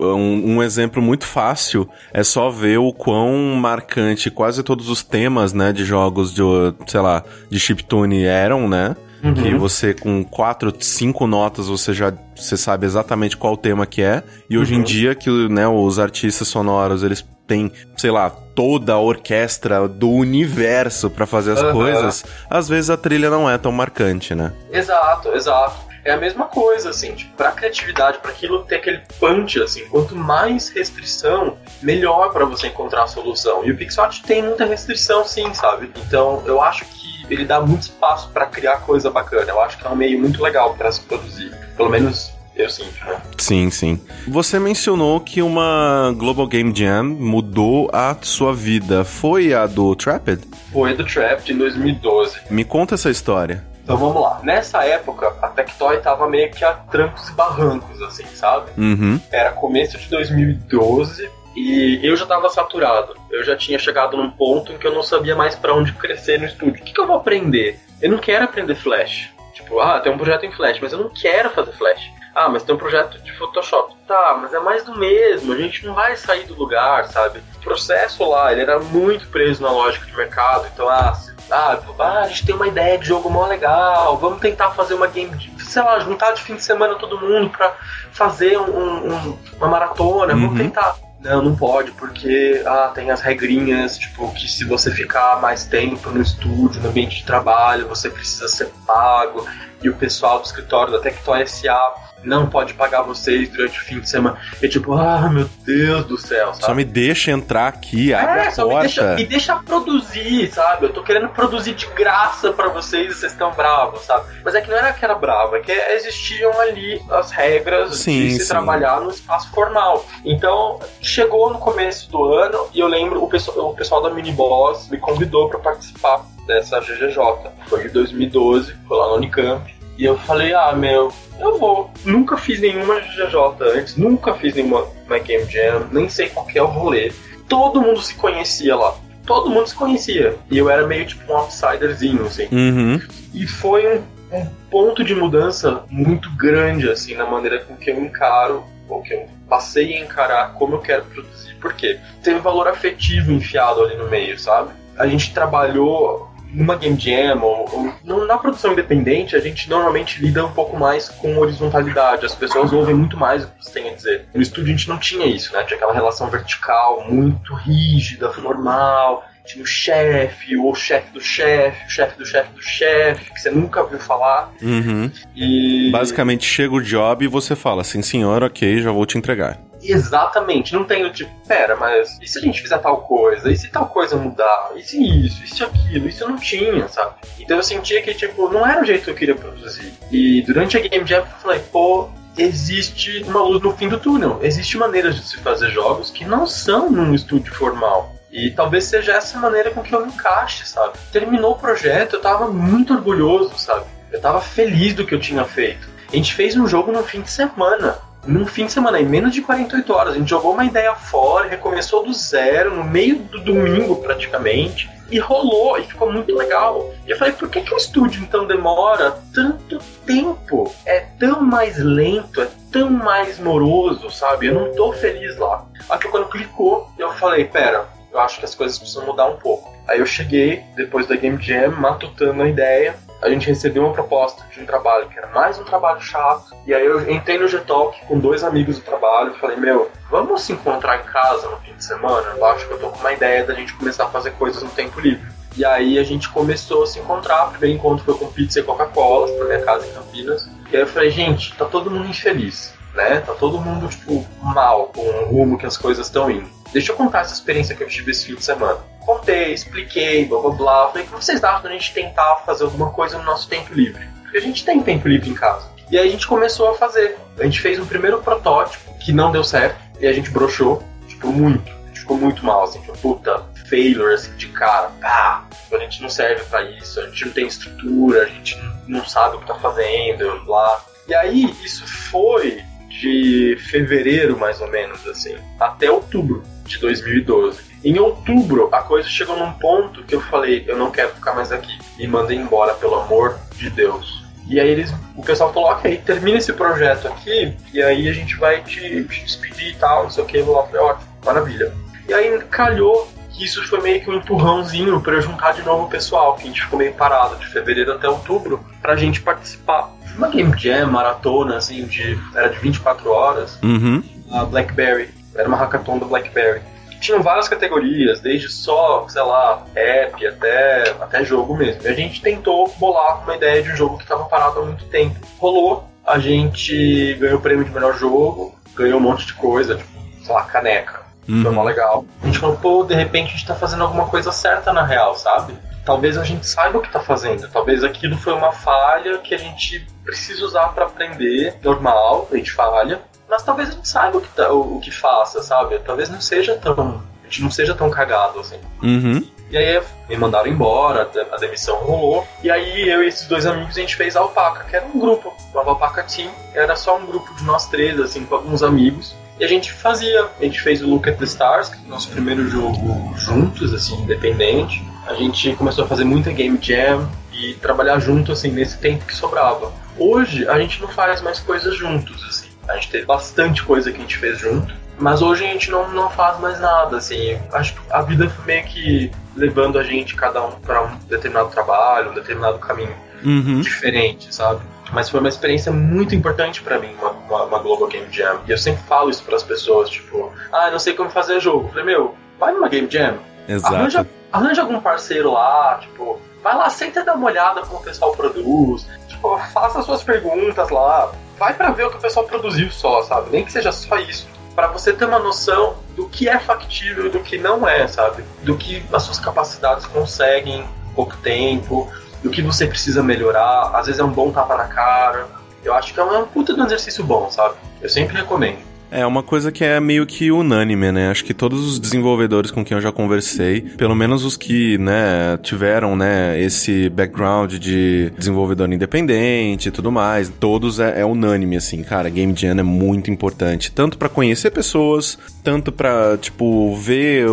um, um, exemplo muito fácil é só ver o quão marcante quase todos os temas, né, de jogos de, sei lá, de chiptune eram, né? Uhum. Que você, com quatro, cinco notas, você já você sabe exatamente qual tema que é. E hoje uhum. em dia, que né, os artistas sonoros, eles têm, sei lá, toda a orquestra do universo para fazer as uhum. coisas, às vezes a trilha não é tão marcante, né? Exato, exato. É a mesma coisa, assim, tipo, pra criatividade, para aquilo ter aquele punch, assim, quanto mais restrição, melhor para você encontrar a solução. E o Pixart tem muita restrição, sim, sabe? Então, eu acho que ele dá muito espaço para criar coisa bacana. Eu acho que é um meio muito legal para se produzir. Pelo menos eu sinto, né? Sim, sim. Você mencionou que uma Global Game Jam mudou a sua vida. Foi a do Trapped? Foi a do Trapped em 2012. Me conta essa história. Então vamos lá. Nessa época, a Tectoy tava meio que a trancos e barrancos, assim, sabe? Uhum. Era começo de 2012, e eu já estava saturado. Eu já tinha chegado num ponto em que eu não sabia mais para onde crescer no estúdio. O que, que, eu vou aprender? Eu não quero aprender Flash. Tipo, ah, tem um projeto em Flash, mas eu não quero fazer Flash. Ah, mas tem um projeto de Photoshop. Tá, mas é mais do mesmo. A gente não vai sair do lugar, sabe? O processo lá, ele era muito preso na lógica de mercado. Então, ah, se, ah, ah, a gente tem uma ideia de jogo mó legal. Vamos tentar fazer uma game, de, sei lá, juntar de fim de semana todo mundo pra fazer um, um, uma maratona. Uhum. Vamos tentar não, não pode, porque ah, tem as regrinhas, tipo, que se você ficar mais tempo no estúdio, no ambiente de trabalho, você precisa ser pago. E o pessoal do escritório da Tectoy SA não pode pagar vocês durante o fim de semana. E tipo, ah, meu Deus do céu, sabe? Só me deixa entrar aqui, abre é, a porta. Me deixa, me deixa produzir, sabe? Eu tô querendo produzir de graça para vocês e vocês estão bravos, sabe? Mas é que não era que era bravo, é que existiam ali as regras sim, de se sim. trabalhar no espaço formal. Então, chegou no começo do ano e eu lembro o pessoal, o pessoal da Miniboss me convidou para participar dessa GGJ. Foi em 2012, foi lá no Unicamp. E eu falei, ah, meu, eu vou. Nunca fiz nenhuma GJ antes, nunca fiz nenhuma My Game Jam, nem sei qual que é o rolê. Todo mundo se conhecia lá. Todo mundo se conhecia. E eu era meio tipo um outsiderzinho, assim. Uhum. E foi um, um ponto de mudança muito grande, assim, na maneira com que eu encaro, ou que eu passei a encarar como eu quero produzir. Por quê? Teve valor afetivo enfiado ali no meio, sabe? A gente trabalhou numa Game Jam ou, ou, na produção independente, a gente normalmente lida um pouco mais com horizontalidade. As pessoas ouvem muito mais o que você tem a dizer. No estúdio a gente não tinha isso, né? Tinha aquela relação vertical muito rígida, formal. Tinha o chefe, ou o chefe do chefe, o chefe do chefe do chefe, que você nunca ouviu falar. Uhum. E... Basicamente, chega o job e você fala, sim senhor, ok, já vou te entregar. Exatamente, não tem o tipo, pera, mas e se a gente fizer tal coisa? E se tal coisa mudar? E se isso? E se aquilo? Isso não tinha, sabe? Então eu sentia que, tipo, não era o jeito que eu queria produzir. E durante a Game Jam eu falei, pô, existe uma luz no fim do túnel. Existe maneiras de se fazer jogos que não são num estúdio formal. E talvez seja essa maneira com que eu me encaixe, sabe? Terminou o projeto, eu tava muito orgulhoso, sabe? Eu tava feliz do que eu tinha feito. A gente fez um jogo no fim de semana num fim de semana, em menos de 48 horas. A gente jogou uma ideia fora, recomeçou do zero, no meio do domingo praticamente, e rolou, e ficou muito legal. E eu falei, por que, que o estúdio então demora tanto tempo? É tão mais lento, é tão mais moroso, sabe? Eu não tô feliz lá. Aí que quando clicou, eu falei, pera, eu acho que as coisas precisam mudar um pouco. Aí eu cheguei, depois da Game Jam, matutando a ideia, a gente recebeu uma proposta de um trabalho que era mais um trabalho chato. E aí eu entrei no G-Talk com dois amigos do trabalho e falei, meu, vamos se encontrar em casa no fim de semana? Eu acho que eu tô com uma ideia da gente começar a fazer coisas no tempo livre. E aí a gente começou a se encontrar. O primeiro encontro foi com pizza e Coca-Cola, na minha casa em Campinas. E aí eu falei, gente, tá todo mundo infeliz, né? Tá todo mundo, tipo, mal com o rumo que as coisas estão indo. Deixa eu contar essa experiência que eu tive esse fim de semana contei, expliquei, blá blá blá. Falei, o que vocês acham da gente tentar fazer alguma coisa no nosso tempo livre? Porque a gente tem tempo livre em casa. E aí a gente começou a fazer. A gente fez um primeiro protótipo que não deu certo e a gente broxou, tipo, muito. A gente ficou muito mal, assim, tipo, puta, failure, assim, de cara. Ah, a gente não serve para isso, a gente não tem estrutura, a gente não sabe o que tá fazendo, blá. E aí isso foi de fevereiro, mais ou menos, assim, até outubro de 2012. Em outubro, a coisa chegou num ponto que eu falei, eu não quero ficar mais aqui. E mandei embora, pelo amor de Deus. E aí eles, o pessoal falou, ok, termina esse projeto aqui, e aí a gente vai te, te despedir e tal, não sei o que. Eu falei, ótimo, maravilha. E aí calhou que isso foi meio que um empurrãozinho para juntar de novo o pessoal, que a gente ficou meio parado de fevereiro até outubro, pra gente participar de uma Game Jam, maratona, assim, de, era de 24 horas, uhum. a Blackberry, era uma hackathon da Blackberry tinham várias categorias, desde só, sei lá, app até, até jogo mesmo. E a gente tentou bolar uma ideia de um jogo que estava parado há muito tempo. Rolou, a gente ganhou o prêmio de melhor jogo, ganhou um monte de coisa, tipo, sei lá, caneca. Uhum. Foi mó legal. A gente falou, pô, de repente a gente tá fazendo alguma coisa certa na real, sabe? Talvez a gente saiba o que tá fazendo. Talvez aquilo foi uma falha que a gente precisa usar para aprender. Normal, a gente falha mas talvez a gente saiba o que, tá, o, o, que faça, sabe? Talvez não seja tão. A gente não seja tão cagado assim. Uhum. E aí me mandaram embora, a demissão rolou. E aí eu e esses dois amigos a gente fez a Alpaca, que era um grupo, o Alpaca Team. Era só um grupo de nós três, assim, com alguns amigos. E a gente fazia, a gente fez o Look at the Stars, que é o nosso primeiro jogo juntos, assim, independente. A gente começou a fazer muita game jam e trabalhar junto, assim, nesse tempo que sobrava. Hoje a gente não faz mais coisas juntos, assim. A gente teve bastante coisa que a gente fez junto. Mas hoje a gente não, não faz mais nada, assim. Acho que a vida foi meio que levando a gente, cada um, para um determinado trabalho, um determinado caminho uhum. diferente, sabe? Mas foi uma experiência muito importante para mim, uma, uma, uma, Global Game Jam. E eu sempre falo isso para as pessoas, tipo, ah, não sei como fazer jogo. Eu falei, meu, vai numa Game Jam. Exato. Arranja, arranja algum parceiro lá, tipo, vai lá, senta e dá uma olhada como o pessoal produz. Tipo, faça suas perguntas lá vai para ver o que o pessoal produziu só, sabe? Nem que seja só isso. Para você ter uma noção do que é factível do que não é, sabe? Do que as suas capacidades conseguem em pouco tempo, do que você precisa melhorar. Às vezes é um bom tapa na cara. Eu acho que é um puta de um exercício bom, sabe? Eu sempre recomendo. É uma coisa que é meio que unânime, né? Acho que todos os desenvolvedores com quem eu já conversei, pelo menos os que, né, tiveram, né, esse background de desenvolvedor independente e tudo mais, todos é, é unânime, assim, cara, Game Jam é muito importante, tanto para conhecer pessoas, tanto para tipo, ver,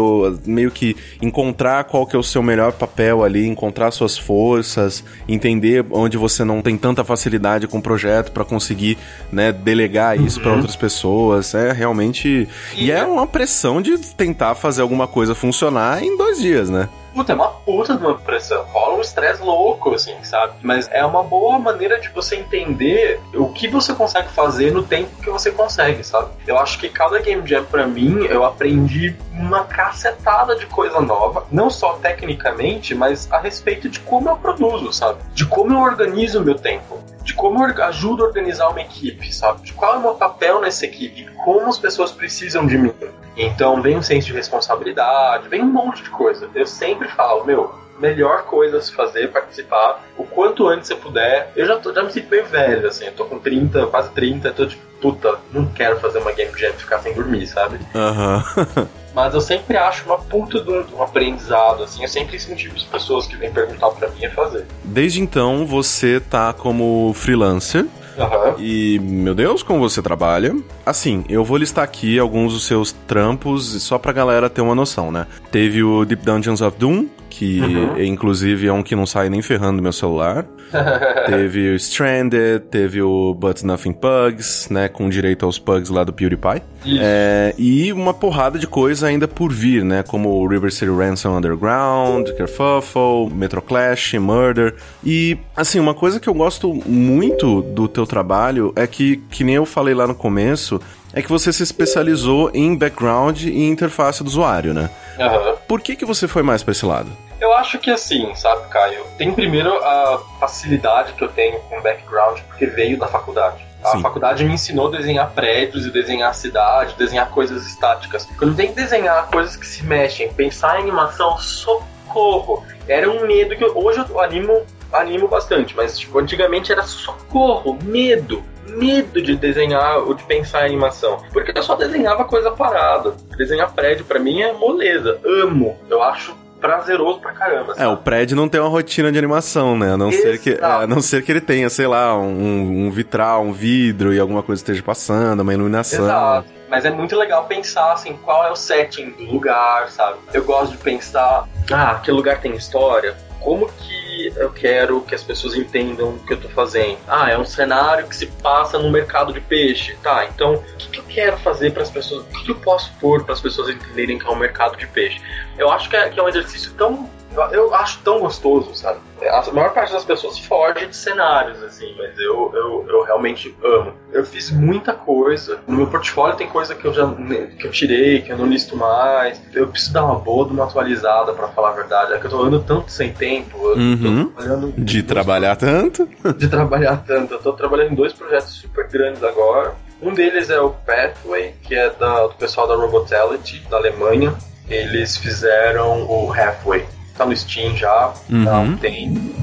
meio que encontrar qual que é o seu melhor papel ali, encontrar suas forças, entender onde você não tem tanta facilidade com o projeto para conseguir, né, delegar isso uhum. para outras pessoas é realmente. E, e é uma pressão de tentar fazer alguma coisa funcionar em dois dias, né? puta, é uma puta de uma pressão. Rola um estresse louco, assim, sabe? Mas é uma boa maneira de você entender o que você consegue fazer no tempo que você consegue, sabe? Eu acho que cada Game Jam, pra mim, eu aprendi uma cacetada de coisa nova. Não só tecnicamente, mas a respeito de como eu produzo, sabe? De como eu organizo o meu tempo de como eu ajudo a organizar uma equipe, sabe? De qual é o meu papel nessa equipe, como as pessoas precisam de mim. Então vem um senso de responsabilidade, vem um monte de coisa. Eu sempre falo, meu, melhor coisa a se fazer, participar, o quanto antes você puder. Eu já, tô, já me sinto meio velho, assim, eu tô com 30, quase 30, tô tipo, puta, não quero fazer uma game jam e ficar sem dormir, sabe? Aham. Uhum. Mas eu sempre acho uma puta de um, aprendizado, assim. Eu sempre incentivo as pessoas que vêm perguntar pra mim a fazer. Desde então, você tá como freelancer. Uhum. E, meu Deus, como você trabalha. Assim, eu vou listar aqui alguns dos seus trampos, só pra galera ter uma noção, né? Teve o Deep Dungeons of Doom, que uhum. inclusive é um que não sai nem ferrando do meu celular. teve o Stranded, teve o But Nothing Pugs, né, com direito aos pugs lá do PewDiePie. É, e uma porrada de coisa ainda por vir, né, como o River City Ransom Underground, Kerfuffle, Metro Clash, Murder. E, assim, uma coisa que eu gosto muito do teu trabalho é que, que nem eu falei lá no começo, é que você se especializou em background e interface do usuário, né? Uhum. Por que, que você foi mais para esse lado? Eu acho que assim, sabe, Caio? Tem primeiro a facilidade que eu tenho com background, porque veio da faculdade. A Sim. faculdade me ensinou a desenhar prédios e desenhar a cidade, desenhar coisas estáticas. Quando tem que desenhar coisas que se mexem, pensar em animação, socorro! Era um medo que eu, hoje eu animo, animo bastante, mas tipo, antigamente era socorro, medo medo de desenhar ou de pensar em animação. Porque eu só desenhava coisa parada. Desenhar prédio para mim é moleza. Amo. Eu acho prazeroso pra caramba. Sabe? É, o prédio não tem uma rotina de animação, né? A não, ser que, a não ser que ele tenha, sei lá, um, um vitral, um vidro e alguma coisa esteja passando, uma iluminação. Exato. Mas é muito legal pensar, assim, qual é o setting do lugar, sabe? Eu gosto de pensar, ah, aquele lugar tem história. Como que eu quero que as pessoas entendam o que eu tô fazendo? Ah, é um cenário que se passa no mercado de peixe. Tá, então o que, que eu quero fazer para as pessoas? O que, que eu posso pôr para as pessoas entenderem que é um mercado de peixe? Eu acho que é, que é um exercício tão eu acho tão gostoso, sabe? A maior parte das pessoas foge de cenários, assim, mas eu, eu, eu realmente amo. Eu fiz muita coisa. No meu portfólio tem coisa que eu já que eu tirei, que eu não listo mais. Eu preciso dar uma boa, uma atualizada, para falar a verdade. É que eu tô andando tanto sem tempo. Eu uhum. trabalhando de trabalhar tanto? De trabalhar tanto. Eu tô trabalhando em dois projetos super grandes agora. Um deles é o Pathway, que é da, do pessoal da Robotality, da Alemanha. Eles fizeram o Halfway tá no Steam já, uhum. não tem.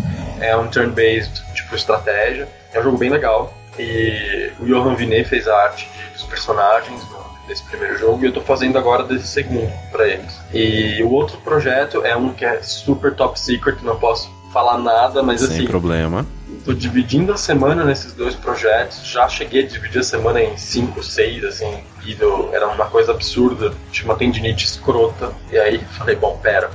É um turn-based, tipo estratégia. É um jogo bem legal. E o Johan Vinet fez a arte dos personagens desse primeiro jogo e eu tô fazendo agora desse segundo para eles. E o outro projeto é um que é super top secret, não posso falar nada, mas Sem assim. problema. Tô dividindo a semana nesses dois projetos. Já cheguei a dividir a semana em cinco, seis, assim. E era uma coisa absurda. Tinha uma tendinite escrota. E aí falei, bom, pera,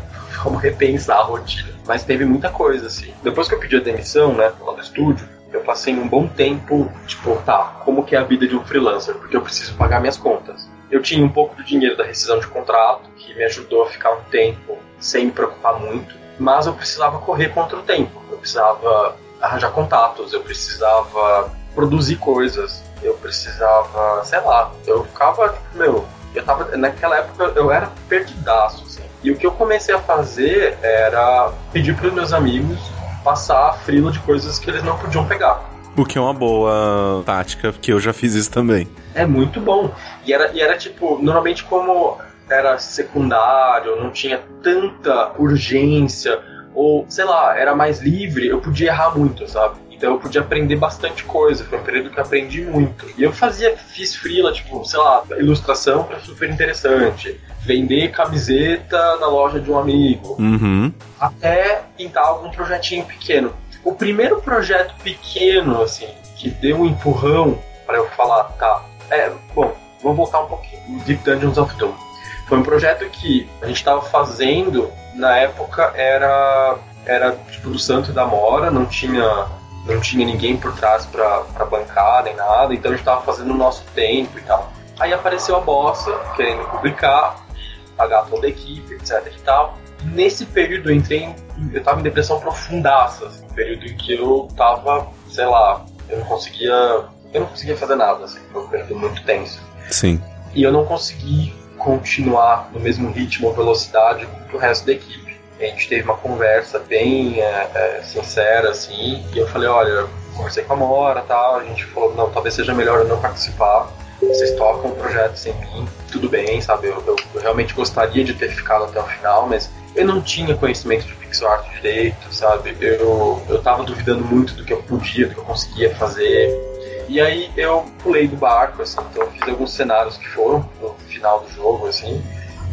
como repensar a rotina. Mas teve muita coisa, assim. Depois que eu pedi a demissão, né, lá do estúdio, eu passei um bom tempo, tipo, tá, como que é a vida de um freelancer? Porque eu preciso pagar minhas contas. Eu tinha um pouco do dinheiro da rescisão de contrato, que me ajudou a ficar um tempo sem me preocupar muito, mas eu precisava correr contra o tempo. Eu precisava arranjar contatos, eu precisava produzir coisas, eu precisava, sei lá, eu ficava, meu, eu tava, naquela época eu era perdidaço, e o que eu comecei a fazer era pedir para os meus amigos passar a frila de coisas que eles não podiam pegar. O que é uma boa tática, porque eu já fiz isso também. É muito bom. E era, e era tipo, normalmente como era secundário, não tinha tanta urgência, ou sei lá, era mais livre, eu podia errar muito, sabe? Então eu podia aprender bastante coisa, foi um período que eu aprendi muito. E eu fazia, fiz frila, tipo, sei lá, ilustração para super interessante, vender camiseta na loja de um amigo, uhum. até pintar algum projetinho pequeno. O primeiro projeto pequeno, assim, que deu um empurrão para eu falar, tá, é, bom, vamos voltar um pouquinho, Deep Dungeons of Doom. Foi um projeto que a gente estava fazendo, na época era era tipo do Santo da Mora, não tinha não tinha ninguém por trás para bancar nem nada, então a gente tava fazendo o nosso tempo e tal. Aí apareceu a bossa querendo publicar, pagar toda a equipe, etc e tal. nesse período eu entrei em, eu tava em depressão profundaça, assim, um período em que eu tava, sei lá, eu não conseguia, eu não conseguia fazer nada, assim, foi um período muito tenso. Sim. E eu não consegui continuar no mesmo ritmo ou velocidade com o resto da equipe. A gente teve uma conversa bem é, é, sincera, assim, e eu falei, olha, conversei com a Mora tal, a gente falou, não, talvez seja melhor eu não participar, vocês tocam o projeto sem mim, tudo bem, sabe, eu, eu, eu realmente gostaria de ter ficado até o final, mas eu não tinha conhecimento de pixel art direito, sabe, eu, eu tava duvidando muito do que eu podia, do que eu conseguia fazer, e aí eu pulei do barco, assim, então eu fiz alguns cenários que foram no final do jogo, assim,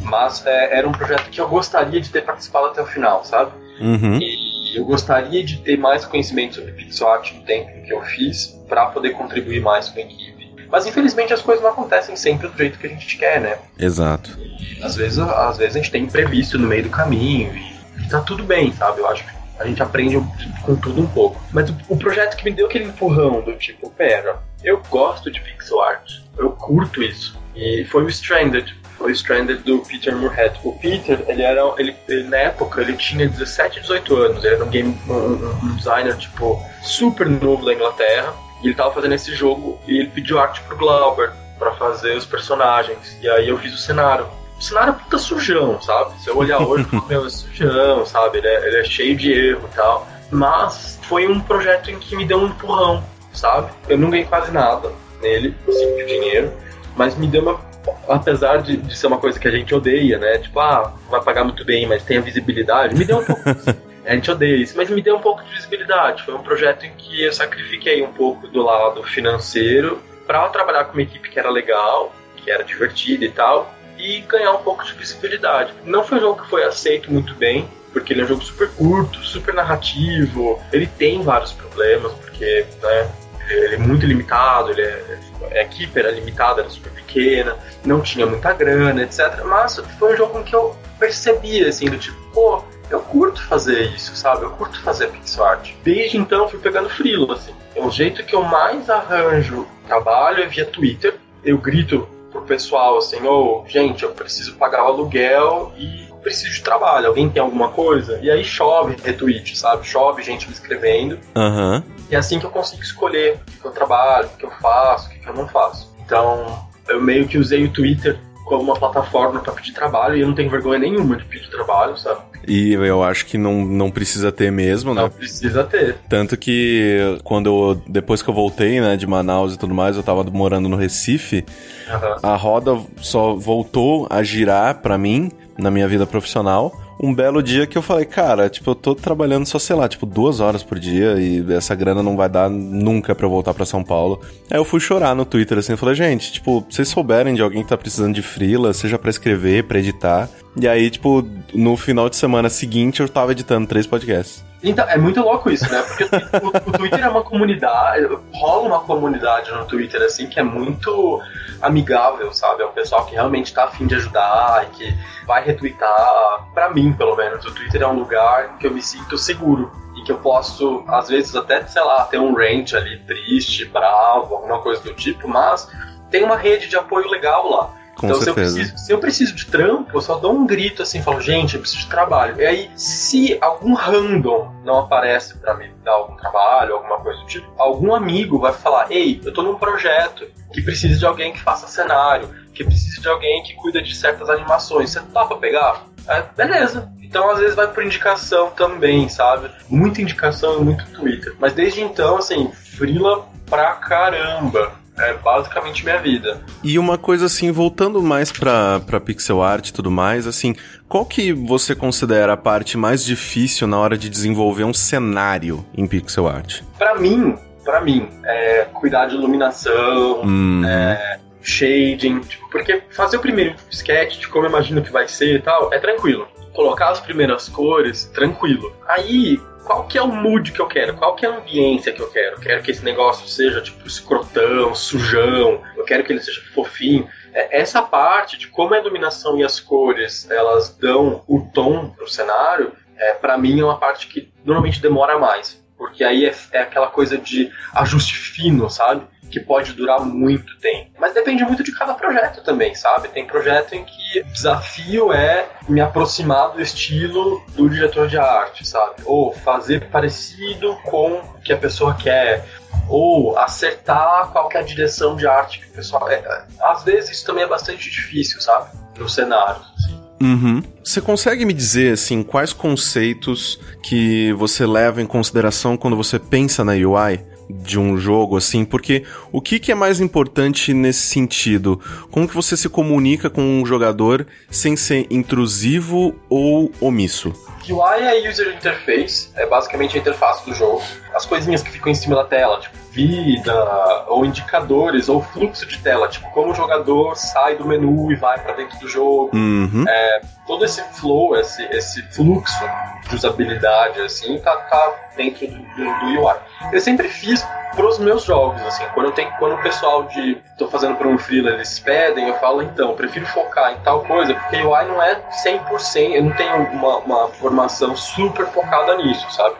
mas é, era um projeto que eu gostaria de ter participado até o final, sabe? Uhum. E eu gostaria de ter mais conhecimento sobre pixel art no tempo que eu fiz para poder contribuir mais com a equipe. Mas infelizmente as coisas não acontecem sempre do jeito que a gente quer, né? Exato. E, às vezes, às vezes a gente tem imprevisto no meio do caminho e, e tá tudo bem, sabe? Eu acho que a gente aprende com tudo um pouco. Mas o, o projeto que me deu aquele empurrão do tipo, pera, eu gosto de pixel art, eu curto isso. E foi o Stranded o Stranded do Peter Moorhead. O Peter, ele era, ele, ele, na época, ele tinha 17, 18 anos. Ele era um game, um, um designer tipo super novo da Inglaterra. E ele tava fazendo esse jogo e ele pediu arte pro Glauber para fazer os personagens. E aí eu fiz o cenário. O cenário é puta sujão, sabe? Se eu olhar hoje, meu, é sujão, sabe? Ele é, ele é cheio de erro e tal. Mas foi um projeto em que me deu um empurrão, sabe? Eu não ganhei quase nada nele, assim, de dinheiro, mas me deu uma apesar de, de, ser uma coisa que a gente odeia, né? Tipo, ah, vai pagar muito bem, mas tem a visibilidade. Me deu um pouco. a gente odeia isso, mas me deu um pouco de visibilidade. Foi um projeto em que eu sacrifiquei um pouco do lado financeiro para trabalhar com uma equipe que era legal, que era divertida e tal, e ganhar um pouco de visibilidade. Não foi um jogo que foi aceito muito bem, porque ele é um jogo super curto, super narrativo. Ele tem vários problemas, porque né, ele é muito limitado, ele é, a equipe era limitada, era super pequena, não tinha muita grana, etc. Mas foi um jogo em que eu percebia, assim, do tipo, pô, eu curto fazer isso, sabe? Eu curto fazer pixel art. Desde então fui pegando frilo, assim. É o jeito que eu mais arranjo trabalho é via Twitter. Eu grito pro pessoal assim, ô, oh, gente, eu preciso pagar o aluguel e preciso de trabalho. Alguém tem alguma coisa? E aí chove retweet, sabe? Chove gente me escrevendo. Uhum. E é assim que eu consigo escolher o que eu trabalho, o que eu faço, o que eu não faço. Então, eu meio que usei o Twitter como uma plataforma para pedir trabalho e eu não tenho vergonha nenhuma de pedir trabalho, sabe? E eu acho que não, não precisa ter mesmo, né? Não precisa ter. Tanto que quando eu, depois que eu voltei, né, de Manaus e tudo mais, eu tava morando no Recife, uhum. a roda só voltou a girar para mim na minha vida profissional um belo dia que eu falei, cara, tipo, eu tô trabalhando só, sei lá, tipo, duas horas por dia e essa grana não vai dar nunca pra eu voltar pra São Paulo. Aí eu fui chorar no Twitter, assim, falei, gente, tipo, vocês souberem de alguém que tá precisando de freela, seja pra escrever, pra editar. E aí, tipo, no final de semana seguinte eu tava editando três podcasts. Então, é muito louco isso, né? Porque o, o, Twitter é uma comunidade, rola uma comunidade no Twitter, assim, que é muito amigável, sabe? É um pessoal que realmente tá afim de ajudar e que vai retweetar. Pra mim, pelo menos, o Twitter é um lugar que eu me sinto seguro e que eu posso, às vezes, até, sei lá, ter um range ali triste, bravo, alguma coisa do tipo, mas tem uma rede de apoio legal lá. Com então, se eu, preciso, se eu, preciso, de trampo, eu só dou um grito assim, falo, gente, eu preciso de trabalho. E aí, se algum random não aparece para me dar algum trabalho, alguma coisa do tipo, algum amigo vai falar, ei, eu tô num projeto que precisa de alguém que faça cenário, que precisa de alguém que cuida de certas animações. Você topa pegar? É, beleza. Então, às vezes, vai por indicação também, sabe? Muita indicação e muito Twitter. Mas desde então, assim, frila pra caramba é basicamente minha vida. E uma coisa assim, voltando mais pra, pra pixel art e tudo mais, assim, qual que você considera a parte mais difícil na hora de desenvolver um cenário em pixel art? Para mim, para mim, é cuidar de iluminação, hum. é, shading, tipo, porque fazer o primeiro sketch de como eu imagino que vai ser e tal, é tranquilo. Colocar as primeiras cores, tranquilo. Aí, qual que é o mood que eu quero, qual que é a ambiência que eu quero. Eu quero que esse negócio seja tipo escrotão, sujão, eu quero que ele seja fofinho. É, essa parte de como a iluminação e as cores elas dão o tom pro cenário, é, para mim é uma parte que normalmente demora mais. Porque aí é, é aquela coisa de ajuste fino, sabe? Que pode durar muito tempo. Mas depende muito de cada projeto também, sabe? Tem projeto em que o desafio é me aproximar do estilo do diretor de arte, sabe? Ou fazer parecido com o que a pessoa quer, ou acertar qual é a direção de arte que o pessoal. É, às vezes isso também é bastante difícil, sabe? No cenário. Assim. Uhum. Você consegue me dizer, assim, quais conceitos que você leva em consideração quando você pensa na UI? De um jogo, assim, porque o que, que é mais importante nesse sentido? Como que você se comunica com um jogador sem ser intrusivo ou omisso? UI é User Interface, é basicamente a interface do jogo. As coisinhas que ficam em cima da tela, tipo vida, ou indicadores, ou fluxo de tela, tipo como o jogador sai do menu e vai para dentro do jogo. Uhum. É, todo esse flow, esse, esse fluxo de usabilidade, assim, tá, tá dentro do, do, do UI. Eu sempre fiz pros meus jogos, assim, quando eu tenho, quando o pessoal de tô fazendo para um freela eles pedem, eu falo então, eu prefiro focar em tal coisa, porque UI não é 100%, eu não tenho uma, uma formação super focada nisso, sabe?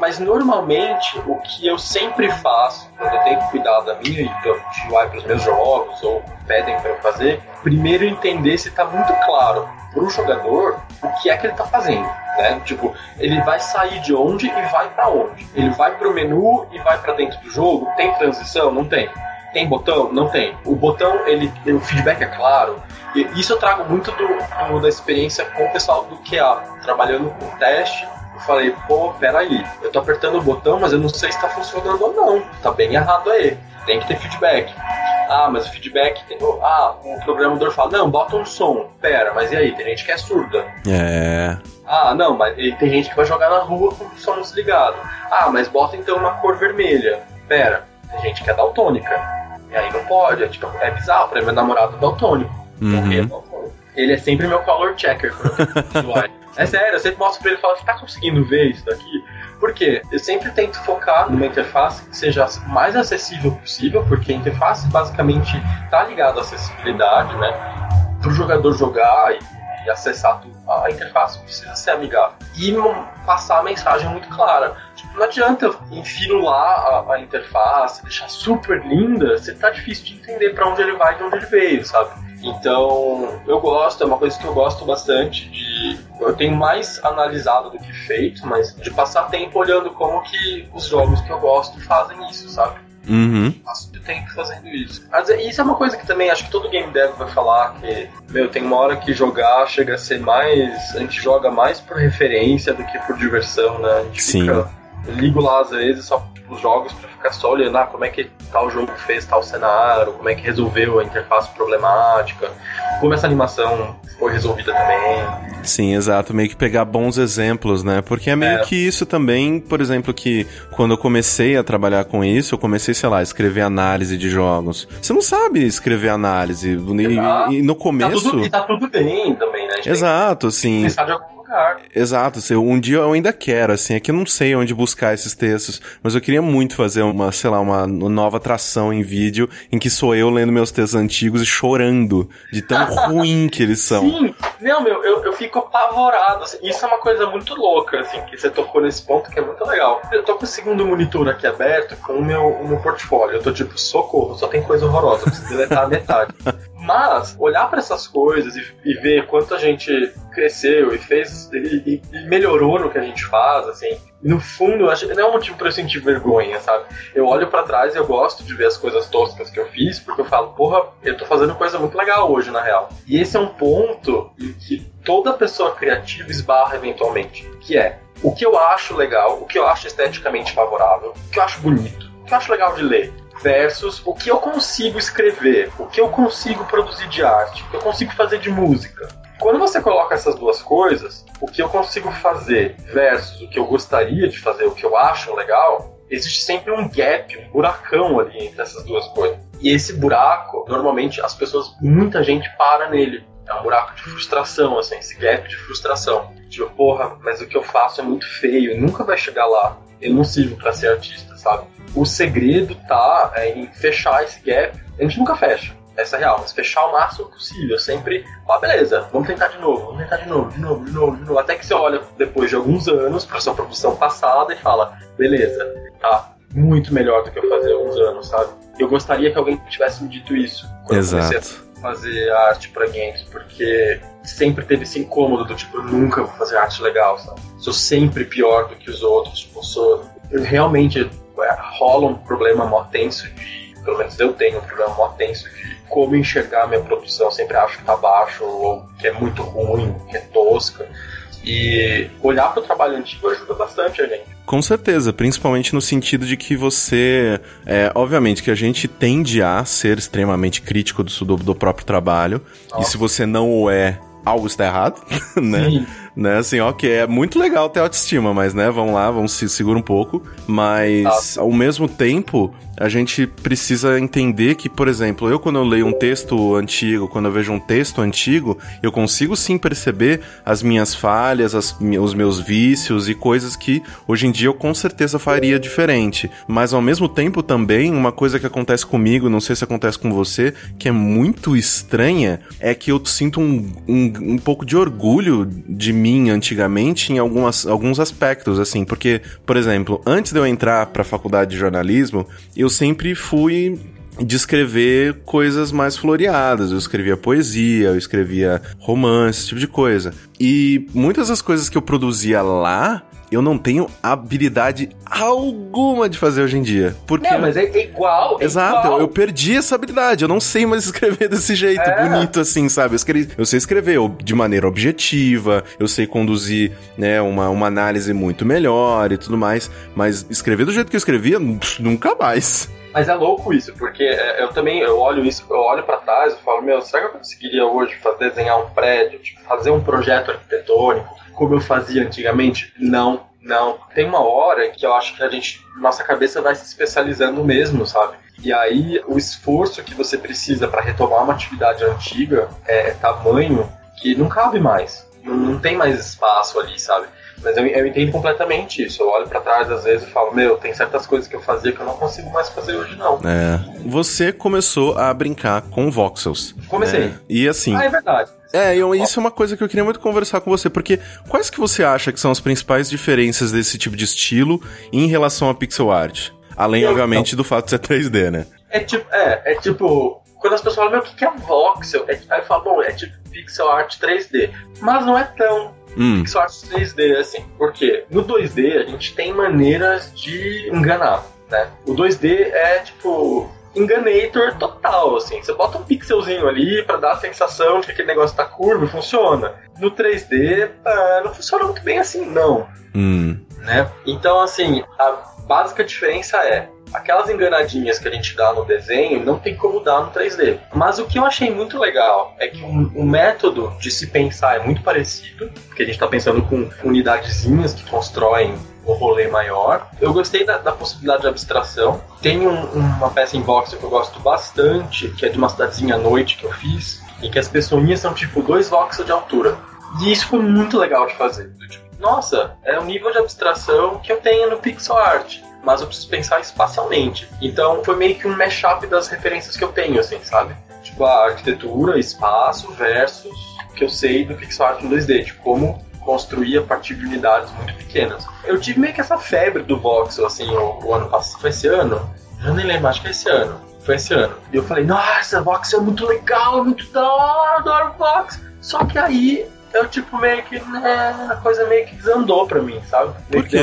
Mas normalmente o que eu sempre faço quando eu tenho cuidar da minha de UI para os meus jogos ou pedem para eu fazer, primeiro entender se está muito claro para o jogador o que é que ele está fazendo. Né? Tipo, ele vai sair de onde e vai para onde. Ele vai para o menu e vai para dentro do jogo. Tem transição? Não tem. Tem botão? Não tem. O botão, ele, o feedback é claro. E isso eu trago muito do, do, da experiência com o pessoal do QA, trabalhando com teste eu falei, pô, peraí, eu tô apertando o botão, mas eu não sei se tá funcionando ou não. Tá bem errado aí. Tem que ter feedback. Ah, mas o feedback tem. Ah, o programador fala, não, bota um som. Pera, mas e aí? Tem gente que é surda. É. Ah, não, mas tem gente que vai jogar na rua com o som desligado. Ah, mas bota então uma cor vermelha. Pera, tem gente que é daltônica. E aí não pode, é, tipo, é bizarro, pra meu namorado é daltônico. Uhum. É daltônico. Ele é sempre meu color checker. É sério, eu sempre mostro pra ele e falo, você tá conseguindo ver isso daqui? Por quê? Eu sempre tento focar numa interface que seja mais acessível possível, porque a interface basicamente tá ligada à acessibilidade, né? Pro jogador jogar e, e acessar tudo. A interface precisa ser amigável. E passar a mensagem muito clara. Tipo, não adianta eu infirular a, a interface, deixar super linda, se tá difícil de entender para onde ele vai e de onde ele veio, sabe? Então, eu gosto, é uma coisa que eu gosto bastante de. Eu tenho mais analisado do que feito, mas de passar tempo olhando como que os jogos que eu gosto fazem isso, sabe? Uhum. Passo de tempo fazendo isso. Mas é, isso é uma coisa que também acho que todo game dev vai falar que, meu, tem uma hora que jogar chega a ser mais. A gente joga mais por referência do que por diversão, né? A gente Sim. fica. Ligo lá às vezes só os jogos para ficar só olhando ah, como é que tal jogo fez tal cenário, como é que resolveu a interface problemática, como essa animação foi resolvida também. Sim, exato, meio que pegar bons exemplos, né? Porque é meio é. que isso também, por exemplo, que quando eu comecei a trabalhar com isso, eu comecei, sei lá, a escrever análise de jogos. Você não sabe escrever análise. E, e, no começo. Tá tudo, e tá tudo bem também, né? Exato, de algum lugar. Exato, assim, um dia eu ainda quero, assim, é que eu não sei onde buscar esses textos, mas eu queria muito fazer uma, sei lá, uma nova atração em vídeo em que sou eu lendo meus textos antigos e chorando de tão ruim que eles são. Sim, não, meu, eu, eu fico apavorado. Assim, isso é uma coisa muito louca, assim, que você tocou nesse ponto que é muito legal. Eu tô com o segundo monitor aqui aberto com o meu, o meu portfólio. Eu tô tipo, socorro, só tem coisa horrorosa, preciso deletar a metade. Mas, olhar para essas coisas e, e, ver quanto a gente cresceu e fez e, e, melhorou no que a gente faz, assim, no fundo, não é um motivo para eu sentir vergonha, sabe? Eu olho para trás e eu gosto de ver as coisas toscas que eu fiz, porque eu falo, porra, eu tô fazendo coisa muito legal hoje, na real. E esse é um ponto em que toda pessoa criativa esbarra eventualmente, que é o que eu acho legal, o que eu acho esteticamente favorável, o que eu acho bonito, o que eu acho legal de ler versus o que eu consigo escrever, o que eu consigo produzir de arte, o que eu consigo fazer de música. Quando você coloca essas duas coisas, o que eu consigo fazer versus o que eu gostaria de fazer, o que eu acho legal, existe sempre um gap, um buracão ali entre essas duas coisas. E esse buraco, normalmente as pessoas, muita gente para nele. É um buraco de frustração, assim, esse gap de frustração. Tipo, porra, mas o que eu faço é muito feio, nunca vai chegar lá. Eu não sirvo para ser artista, sabe? O segredo tá é, em fechar esse gap. A gente nunca fecha, essa é real, mas fechar o máximo possível. Sempre, ah, beleza, vamos tentar de novo, vamos tentar de novo, de novo, de novo, de novo. Até que você olha depois de alguns anos para sua produção passada e fala, beleza, tá, muito melhor do que eu fazia há uns anos, sabe? Eu gostaria que alguém tivesse me dito isso quando Exato. eu comecei a fazer arte pra games, porque sempre teve esse incômodo do tipo, eu nunca vou fazer arte legal, sabe? Sou sempre pior do que os outros, tipo, sou. Eu realmente rola um problema mó tenso de. Pelo menos eu tenho um problema mó tenso de como enxergar minha produção. Eu sempre acho que tá baixo, ou que é muito ruim, que é tosca. E olhar para o trabalho antigo ajuda bastante a gente. Com certeza, principalmente no sentido de que você. É, obviamente que a gente tende a ser extremamente crítico do, do, do próprio trabalho. Nossa. E se você não o é, algo está errado, né? Sim né? Assim, ok, é muito legal ter autoestima, mas, né, vamos lá, vamos se segurar um pouco. Mas, ao mesmo tempo, a gente precisa entender que, por exemplo, eu quando eu leio um texto antigo, quando eu vejo um texto antigo, eu consigo sim perceber as minhas falhas, as, os meus vícios e coisas que hoje em dia eu com certeza faria diferente. Mas ao mesmo tempo também, uma coisa que acontece comigo, não sei se acontece com você, que é muito estranha, é que eu sinto um, um, um pouco de orgulho de mim antigamente em algumas, alguns aspectos, assim, porque, por exemplo, antes de eu entrar para a faculdade de jornalismo, eu sempre fui de escrever coisas mais floreadas. Eu escrevia poesia, eu escrevia romance, esse tipo de coisa. E muitas das coisas que eu produzia lá eu não tenho habilidade alguma de fazer hoje em dia. Porque... Não, mas é igual. É Exato, igual. Eu, eu, perdi essa habilidade. Eu não sei mais escrever desse jeito, é. bonito assim, sabe? Eu, escrevi, eu sei escrever de maneira objetiva, eu sei conduzir né, uma, uma análise muito melhor e tudo mais, mas escrever do jeito que eu escrevia, nunca mais. Mas é louco isso, porque é, eu também eu olho isso, eu olho para trás e falo, meu, será que eu conseguiria hoje fazer, desenhar um prédio, tipo, fazer um projeto arquitetônico, como eu fazia antigamente? Não, não. Tem uma hora que eu acho que a gente, nossa cabeça vai se especializando mesmo, sabe? E aí o esforço que você precisa para retomar uma atividade antiga é tamanho que não cabe mais. Não, não tem mais espaço ali, sabe? Mas eu, eu entendo completamente isso. Eu olho para trás às vezes e falo, meu, tem certas coisas que eu fazia que eu não consigo mais fazer hoje, não. É. Você começou a brincar com voxels. Comecei. É. E assim. Ah, é verdade. É, eu, isso é uma coisa que eu queria muito conversar com você, porque quais que você acha que são as principais diferenças desse tipo de estilo em relação a pixel art? Além, eu, obviamente, do fato de ser 3D, né? É tipo, é, é tipo, quando as pessoas falam, meu, o que é voxel? É, aí eu falo, bom, é tipo pixel art 3D. Mas não é tão hum. pixel art 3D assim. Por quê? No 2D a gente tem maneiras de enganar, né? O 2D é tipo enganator total, assim. Você bota um pixelzinho ali para dar a sensação de que aquele negócio tá curvo e funciona. No 3D, ah, não funciona muito bem assim, não. Hum. Né? Então, assim, a básica diferença é aquelas enganadinhas que a gente dá no desenho não tem como dar no 3D. Mas o que eu achei muito legal é que o, o método de se pensar é muito parecido, porque a gente está pensando com unidadezinhas que constroem um rolê maior. Eu gostei da, da possibilidade de abstração. Tem um, uma peça em boxe que eu gosto bastante, que é de uma cidadezinha à noite que eu fiz, e que as pessoinhas são tipo dois voxels de altura. E isso foi muito legal de fazer. Tipo, nossa, é um nível de abstração que eu tenho no pixel art mas eu preciso pensar espacialmente. Então foi meio que um mashup das referências que eu tenho, assim, sabe? Tipo a arquitetura, espaço versus o que eu sei do pixel art em 2D, de como construir a partir de unidades muito pequenas. Eu tive meio que essa febre do voxel, assim, o, o ano passado, foi esse ano? Eu nem lembro, acho que é esse ano. Foi esse ano. E eu falei, nossa, voxel é muito legal, muito da hora, adoro voxel. Só que aí eu tipo meio que né, a coisa meio que desandou pra mim, sabe? Por quê?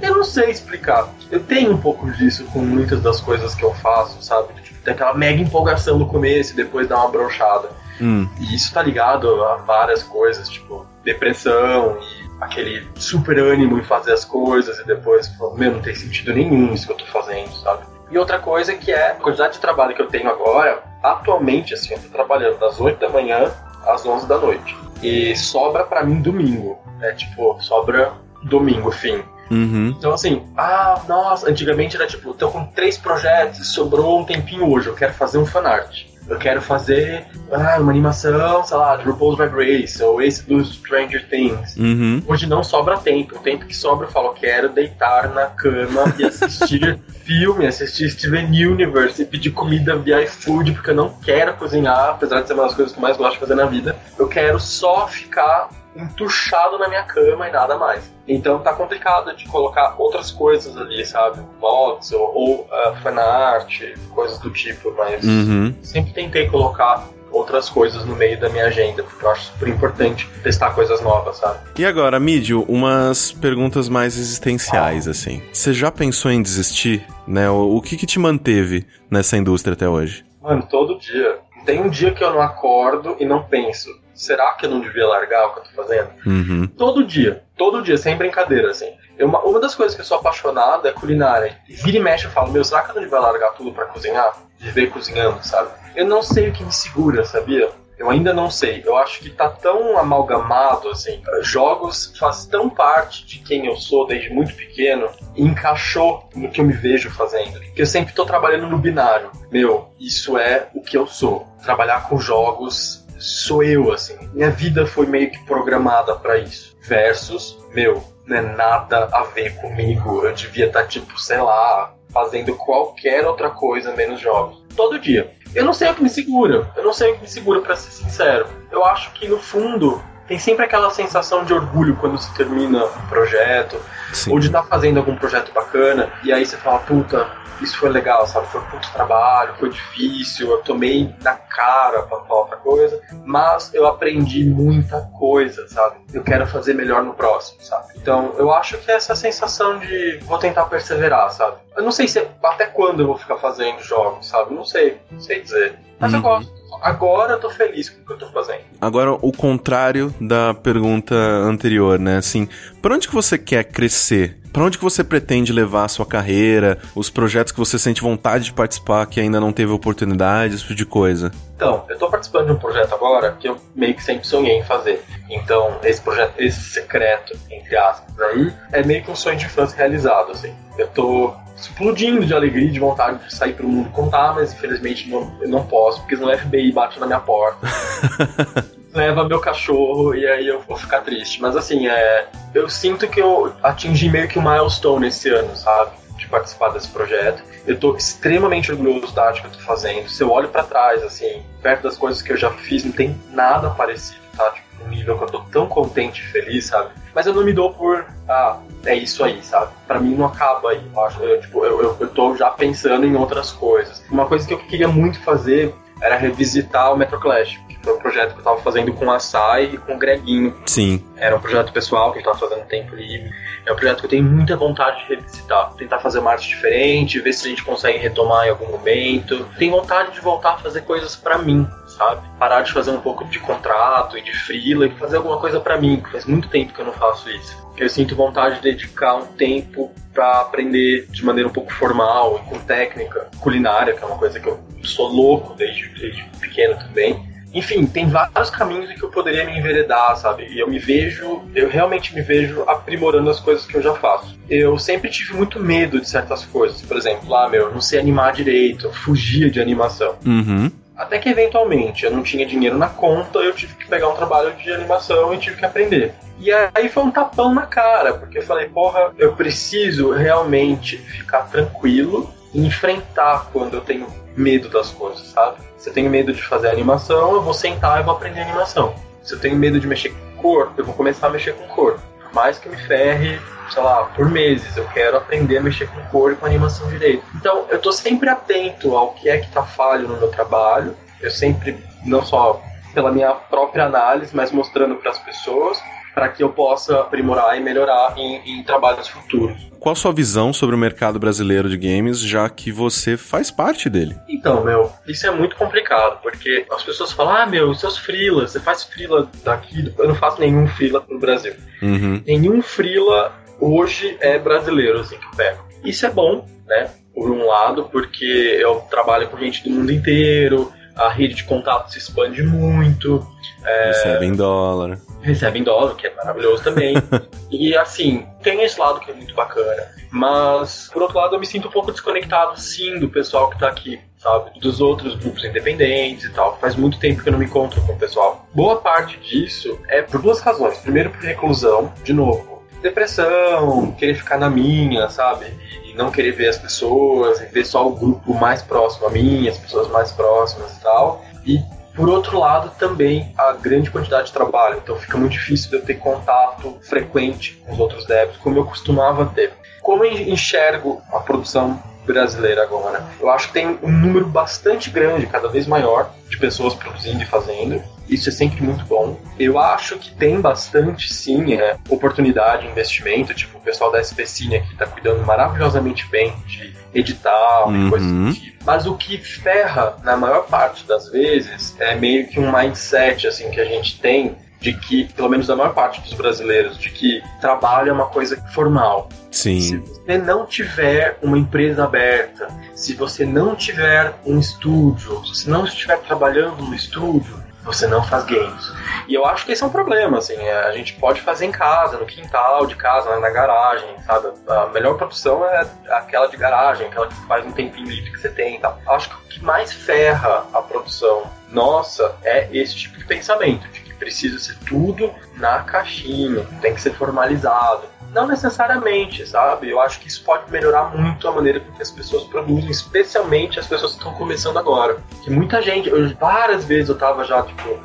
Eu não sei explicar. Eu tenho um pouco disso com muitas das coisas que eu faço, sabe? Tipo, tem aquela mega empolgação no começo e depois dá uma brochada. Hum. E isso tá ligado a várias coisas, tipo depressão e aquele super ânimo em fazer as coisas e depois, meu, não tem sentido nenhum isso que eu tô fazendo, sabe? E outra coisa que é a quantidade de trabalho que eu tenho agora, atualmente, assim, eu tô trabalhando das 8 da manhã às 11 da noite. E sobra para mim domingo. É tipo, sobra domingo, fim. Uhum. Então, assim, ah, nossa, antigamente era tipo, tô com três projetos, sobrou um tempinho hoje, eu quero fazer um fanart eu quero fazer ah, uma animação, sei lá, de RuPaul's Drag Race, ou esse do Stranger Things. Uhum. Hoje não sobra tempo. O tempo que sobra eu falo, quero deitar na cama e assistir filme, assistir Steven Universe e pedir comida via iFood, porque eu não quero cozinhar, apesar de ser uma das coisas que eu mais gosto de fazer na vida. Eu quero só ficar entuchado na minha cama e nada mais. Então tá complicado de colocar outras coisas ali, sabe? Mods ou, ou uh, fanart, coisas do tipo, mas uhum. sempre tentei colocar outras coisas no meio da minha agenda, porque eu acho super importante testar coisas novas, sabe? E agora, Mídio, umas perguntas mais existenciais, ah. assim. Você já pensou em desistir, né? O, o que que te manteve nessa indústria até hoje? Mano, todo dia. Tem um dia que eu não acordo e não penso, será que eu não devia largar o que eu tô fazendo? Uhum. Todo dia, todo dia, sem brincadeira, assim. Eu, uma, uma das coisas que eu sou apaixonado é culinária. Vira e mexe eu falo, meu, será que eu não devia largar tudo para cozinhar? Viver cozinhando, sabe? Eu não sei o que me segura, sabia? Eu ainda não sei. Eu acho que tá tão amalgamado, assim. Jogos faz tão parte de quem eu sou desde muito pequeno e encaixou no que eu me vejo fazendo. Que eu sempre tô trabalhando no binário. Meu, isso é o que eu sou. Trabalhar com jogos sou eu, assim. Minha vida foi meio que programada para isso. Versus, meu, não é nada a ver comigo. Eu devia estar, tá, tipo, sei lá, fazendo qualquer outra coisa menos jogos. Todo dia. Eu não sei o que me segura. Eu não sei o que me segura, para ser sincero. Eu acho que no fundo tem sempre aquela sensação de orgulho quando se termina um projeto, Sim. ou de estar tá fazendo algum projeto bacana, e aí você fala, puta, isso foi legal, sabe? Foi muito trabalho, foi difícil, eu tomei na cara pra falar outra coisa, mas eu aprendi muita coisa, sabe? Eu quero fazer melhor no próximo, sabe? Então, eu acho que é essa sensação de vou tentar perseverar, sabe? Eu não sei se até quando eu vou ficar fazendo jogos, sabe? Não sei, não sei dizer. Mas uhum. eu gosto agora eu tô feliz com o que eu tô fazendo. Agora, o contrário da pergunta anterior, né? Assim, pra onde que você quer crescer para onde que você pretende levar a sua carreira, os projetos que você sente vontade de participar que ainda não teve oportunidade, esse tipo de coisa? Então, eu estou participando de um projeto agora que eu meio que sempre sonhei em fazer. Então, esse projeto, esse secreto, entre aspas, aí, é meio que um sonho de infância realizado, assim. Eu tô explodindo de alegria e de vontade de sair pro mundo contar, mas infelizmente não, eu não posso, porque senão o FBI bate na minha porta. leva meu cachorro e aí eu vou ficar triste. Mas assim, é, eu sinto que eu atingi meio que um milestone esse ano, sabe? De participar desse projeto. Eu tô extremamente orgulhoso da arte que eu tô fazendo. Se eu olho para trás, assim, perto das coisas que eu já fiz, não tem nada parecido, tá? Tipo, um nível que eu tô tão contente e feliz, sabe? Mas eu não me dou por, ah, é isso aí, sabe? Para mim não acaba aí. Eu, acho, eu, tipo, eu, eu, eu tô já pensando em outras coisas. Uma coisa que eu queria muito fazer era revisitar o Metro Clash foi um projeto que eu tava fazendo com a Sai e com o Greguinho. Sim. Era um projeto pessoal que a gente tava fazendo no tempo livre. É um projeto que eu tenho muita vontade de revisitar. Tentar fazer uma arte diferente, ver se a gente consegue retomar em algum momento. Tenho vontade de voltar a fazer coisas para mim, sabe? Parar de fazer um pouco de contrato e de freela e fazer alguma coisa para mim. Faz muito tempo que eu não faço isso. Eu sinto vontade de dedicar um tempo para aprender de maneira um pouco formal e com técnica culinária, que é uma coisa que eu sou louco desde, desde pequeno também enfim, tem vários caminhos que eu poderia me enveredar, sabe? E eu me vejo, eu realmente me vejo aprimorando as coisas que eu já faço. Eu sempre tive muito medo de certas coisas. Por exemplo, ah, meu, eu não sei animar direito, eu fugia de animação. Uhum. Até que eventualmente eu não tinha dinheiro na conta, eu tive que pegar um trabalho de animação e tive que aprender. E aí foi um tapão na cara, porque eu falei, porra, eu preciso realmente ficar tranquilo e enfrentar quando eu tenho medo das coisas, sabe? Se eu tenho medo de fazer animação, eu vou sentar e vou aprender animação. Se eu tenho medo de mexer com cor, eu vou começar a mexer com cor. Mais que me ferre, sei lá, por meses, eu quero aprender a mexer com cor e com animação direito. Então, eu tô sempre atento ao que é que tá falho no meu trabalho. Eu sempre, não só pela minha própria análise, mas mostrando para as pessoas, para que eu possa aprimorar e melhorar em, em trabalhos futuros. Qual a sua visão sobre o mercado brasileiro de games, já que você faz parte dele? Então, meu, isso é muito complicado, porque as pessoas falam, ah, meu, seus freela, você faz freela daqui, eu não faço nenhum freela no Brasil. Uhum. Nenhum freela hoje é brasileiro, assim, que eu pego. Isso é bom, né? Por um lado, porque eu trabalho com gente do mundo inteiro, a rede de contato se expande muito. É... Recebe em dólar recebe em dólar, que é maravilhoso também. e assim, tem esse lado que é muito bacana. Mas, por outro lado, eu me sinto um pouco desconectado, sim, do pessoal que tá aqui, sabe? Dos outros grupos independentes e tal. Faz muito tempo que eu não me encontro com o pessoal. Boa parte disso é por duas razões. Primeiro, por reclusão, de novo. Depressão, querer ficar na minha, sabe? E não querer ver as pessoas, ver só o grupo mais próximo a mim, as pessoas mais próximas e tal. E Por outro lado, também a grande quantidade de trabalho, então fica muito difícil de eu ter contato frequente com os outros devs, como eu costumava ter. Como eu enxergo a produção brasileira agora? Eu acho que tem um número bastante grande, cada vez maior, de pessoas produzindo e fazendo. Isso é sempre muito bom. Eu acho que tem bastante, sim, é, oportunidade, investimento. Tipo, o pessoal da SP Cine aqui tá cuidando maravilhosamente bem de editar uhum. e coisas do tipo. Mas o que ferra, na maior parte das vezes, é meio que um mindset, assim, que a gente tem de que, pelo menos da maior parte dos brasileiros, de que trabalho é uma coisa formal. Sim. Se você não tiver uma empresa aberta, se você não tiver um estúdio, se não estiver trabalhando no estúdio, você não faz games. E eu acho que esse é um problema, assim, é, a gente pode fazer em casa, no quintal de casa, na garagem, sabe? A melhor produção é aquela de garagem, aquela que faz um tempinho livre que você tem e tal. Acho que o que mais ferra a produção nossa é esse tipo de pensamento, de que precisa ser tudo na caixinha, tem que ser formalizado. Não necessariamente, sabe? Eu acho que isso pode melhorar muito a maneira com que as pessoas produzem, especialmente as pessoas que estão começando agora. Que muita gente, eu, várias vezes eu tava já, tipo,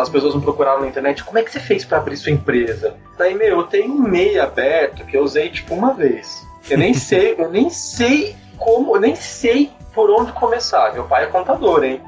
as pessoas vão procurar na internet, como é que você fez para abrir sua empresa? Daí, meu, eu tenho um e-mail aberto que eu usei, tipo, uma vez. Eu nem sei, eu nem sei como, eu nem sei por onde começar. Meu pai é contador, hein?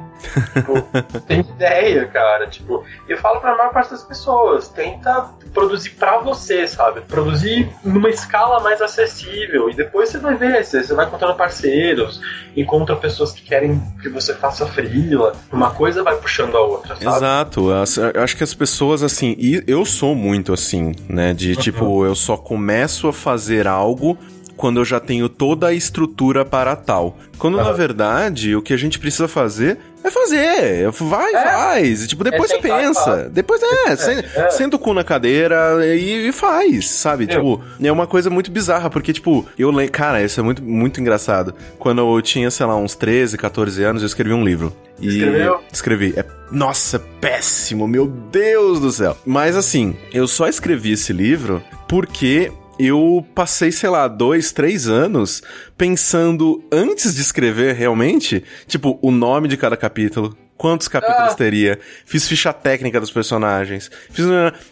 tipo, tem ideia, cara. Tipo, eu falo pra maior parte das pessoas, tenta produzir para você, sabe? Produzir numa escala mais acessível. E depois você vai ver, você, vai encontrando parceiros, encontra pessoas que querem que você faça frila. Uma coisa vai puxando a outra, sabe? Exato. Eu acho que as pessoas, assim, e eu sou muito assim, né? De uhum. tipo, eu só começo a fazer algo quando eu já tenho toda a estrutura para tal. Quando uhum. na verdade o que a gente precisa fazer é fazer. Vai, é. faz. Tipo, depois é você pensa. Depois é, é, é. senta o cu na cadeira e, e faz, sabe? Tipo, é uma coisa muito bizarra, porque, tipo, eu lembro. Cara, isso é muito, muito engraçado. Quando eu tinha, sei lá, uns 13, 14 anos, eu escrevi um livro. E Escreveu? Escrevi. É, nossa, péssimo, meu Deus do céu. Mas assim, eu só escrevi esse livro porque eu passei, sei lá, dois, três anos pensando antes de escrever realmente, tipo, o nome de cada capítulo. Quantos capítulos ah. teria? Fiz ficha técnica dos personagens. Fiz.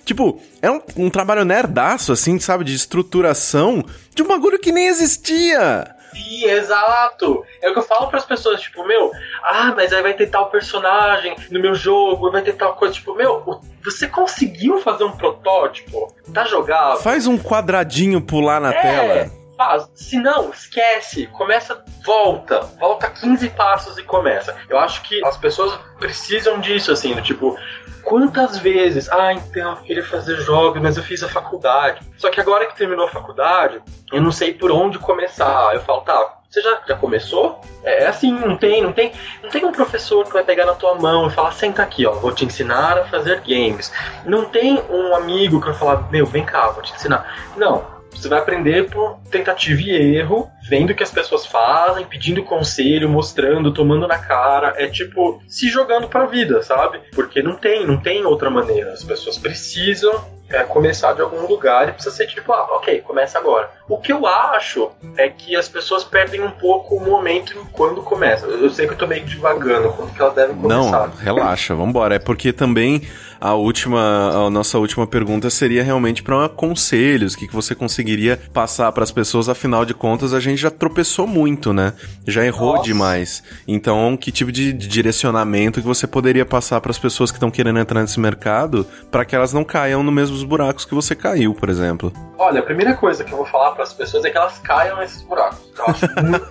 Tipo, é um, um trabalho nerdaço, assim, sabe? De estruturação de um bagulho que nem existia. Sim, exato. É o que eu falo para as pessoas, tipo, meu, ah, mas aí vai ter tal personagem no meu jogo, vai ter tal coisa, tipo, meu, você conseguiu fazer um protótipo? Tá jogado? Faz um quadradinho pular na é. tela faz. Se não, esquece. Começa, volta. Volta 15 passos e começa. Eu acho que as pessoas precisam disso, assim, do tipo, quantas vezes, ah, então, eu queria fazer jogos, mas eu fiz a faculdade. Só que agora que terminou a faculdade, eu não sei por onde começar. Eu falo, tá, você já, já começou? É, é assim, não tem, não tem, não tem um professor que vai pegar na tua mão e falar, senta aqui, ó, vou te ensinar a fazer games. Não tem um amigo que vai falar, meu, vem cá, vou te ensinar. Não, você vai aprender por tentativa e erro, vendo o que as pessoas fazem, pedindo conselho, mostrando, tomando na cara. É tipo se jogando pra vida, sabe? Porque não tem, não tem outra maneira. As pessoas precisam é, começar de algum lugar e precisa ser tipo, ah, ok, começa agora. O que eu acho é que as pessoas perdem um pouco o momento quando começa. Eu sei que eu tô meio devagando, quando que elas devem começar. Não, relaxa, vambora. É porque também a última, a nossa última pergunta seria realmente para conselhos, o que, que você conseguiria passar para as pessoas, afinal de contas a gente já tropeçou muito, né? Já errou nossa. demais. Então, que tipo de direcionamento que você poderia passar para as pessoas que estão querendo entrar nesse mercado, para que elas não caiam nos mesmos buracos que você caiu, por exemplo? Olha, a primeira coisa que eu vou falar para as pessoas é que elas caiam nesses buracos. Eu acho muito,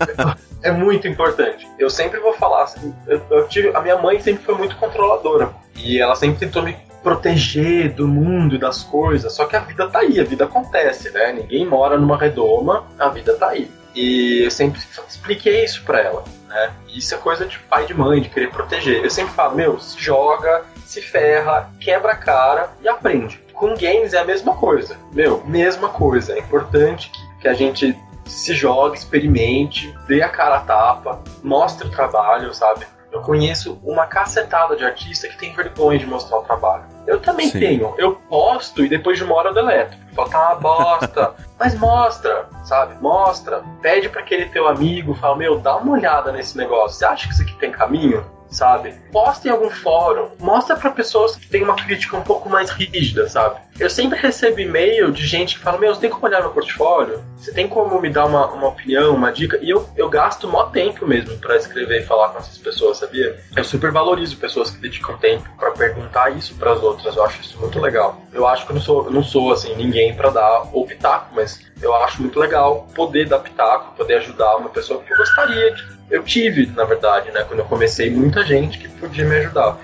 é muito importante. Eu sempre vou falar assim, eu, eu tive, a minha mãe sempre foi muito controladora e ela sempre tentou me proteger do mundo das coisas. Só que a vida tá aí, a vida acontece, né? Ninguém mora numa redoma, a vida tá aí. E eu sempre expliquei isso pra ela, né? Isso é coisa de pai e de mãe, de querer proteger. Eu sempre falo, meu, se joga, se ferra, quebra a cara e aprende. Com games é a mesma coisa. Meu, mesma coisa. É importante que, que a gente se jogue, experimente, dê a cara a tapa, mostre o trabalho, sabe? Eu conheço uma cacetada de artista que tem vergonha de mostrar o trabalho. Eu também Sim. tenho. Eu posto e depois de uma hora eu deleto. Falo, tá uma bosta. Mas mostra, sabe? Mostra. Pede para aquele teu amigo, fala, meu, dá uma olhada nesse negócio. Você acha que isso aqui tem caminho? Sabe? Posta em algum fórum, mostra para pessoas que têm uma crítica um pouco mais rígida, sabe? Eu sempre recebo e-mail de gente que fala: Meu, você tem como olhar meu portfólio? Você tem como me dar uma, uma opinião, uma dica? E eu, eu gasto mó tempo mesmo para escrever e falar com essas pessoas, sabia? Eu super valorizo pessoas que dedicam tempo para perguntar isso para as outras. Eu acho isso muito legal. Eu acho que eu não sou, eu não sou assim, ninguém para dar o pitaco, mas eu acho muito legal poder dar pitaco, poder ajudar uma pessoa que eu gostaria de eu tive, na verdade, né? Quando eu comecei, muita gente que podia me ajudar.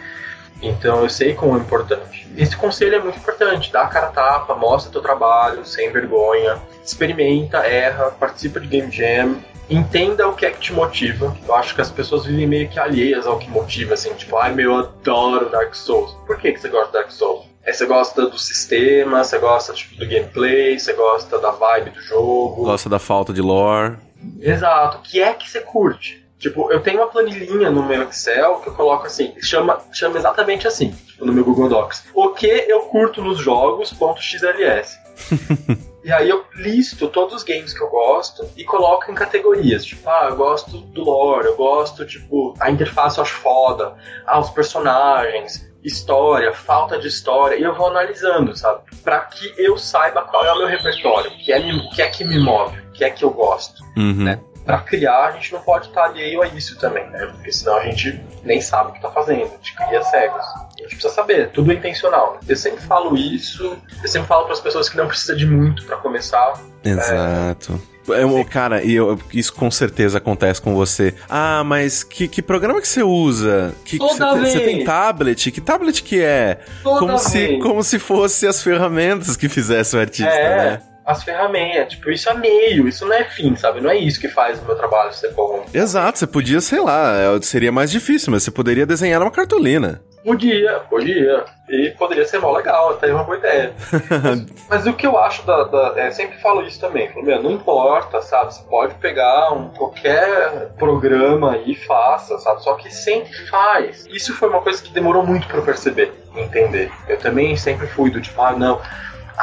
Então eu sei como é importante. Esse conselho é muito importante. Dá a cara a tapa, mostra teu trabalho, sem vergonha. Experimenta, erra, participa de Game Jam. Entenda o que é que te motiva. Eu acho que as pessoas vivem meio que alheias ao que motiva, assim, tipo, ai meu, eu adoro Dark Souls. Por que, que você gosta de Dark Souls? É, você gosta do sistema, você gosta tipo, do gameplay, você gosta da vibe do jogo. Gosta da falta de lore. Exato. O que é que você curte? Tipo, eu tenho uma planilhinha no meu Excel que eu coloco assim, chama, chama exatamente assim, tipo, no meu Google Docs. O que eu curto nos jogos, ponto XLS. e aí eu listo todos os games que eu gosto e coloco em categorias. Tipo, ah, eu gosto do lore, eu gosto, tipo, a interface eu acho foda, ah, os personagens, história, falta de história, e eu vou analisando, sabe? Pra que eu saiba qual é o meu repertório, o que é, que, é que me move, o que é que eu gosto, uhum. né? Pra criar, a gente não pode estar alheio a isso também, né? Porque senão a gente nem sabe o que tá fazendo, a gente cria cegos. A gente precisa saber, tudo é intencional. Eu sempre falo isso, eu sempre falo para as pessoas que não precisa de muito para começar. Exato. É, é, cara, e eu, isso com certeza acontece com você. Ah, mas que, que programa que você usa? Que, você, tem, tem tablet? Que tablet que é? Toda como vez. se como se fosse as ferramentas que fizesse o artista, é. né? as ferramentas. Tipo, isso é meio, isso não é fim, sabe? Não é isso que faz o meu trabalho ser bom. Exato, você podia, sei lá, é, seria mais difícil, mas você poderia desenhar uma cartolina. Podia, podia. E poderia ser mó legal, até uma boa ideia. mas, mas, o que eu acho da. da é, sempre falo isso também. Falo, meu, não importa, sabe? Você pode pegar um, qualquer programa e faça, sabe? Só que sempre faz. Isso foi uma coisa que demorou muito para eu perceber, entender. Eu também sempre fui do tipo, ah, não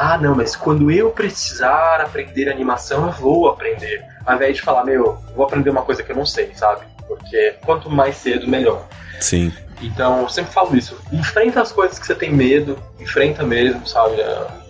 ah, não, mas quando eu precisar aprender animação, eu vou aprender. Ao invés de falar, meu, vou aprender uma coisa que eu não sei, sabe? Porque quanto mais cedo, melhor. Sim. Então, eu sempre falo isso. Enfrenta as coisas que você tem medo, enfrenta mesmo, sabe?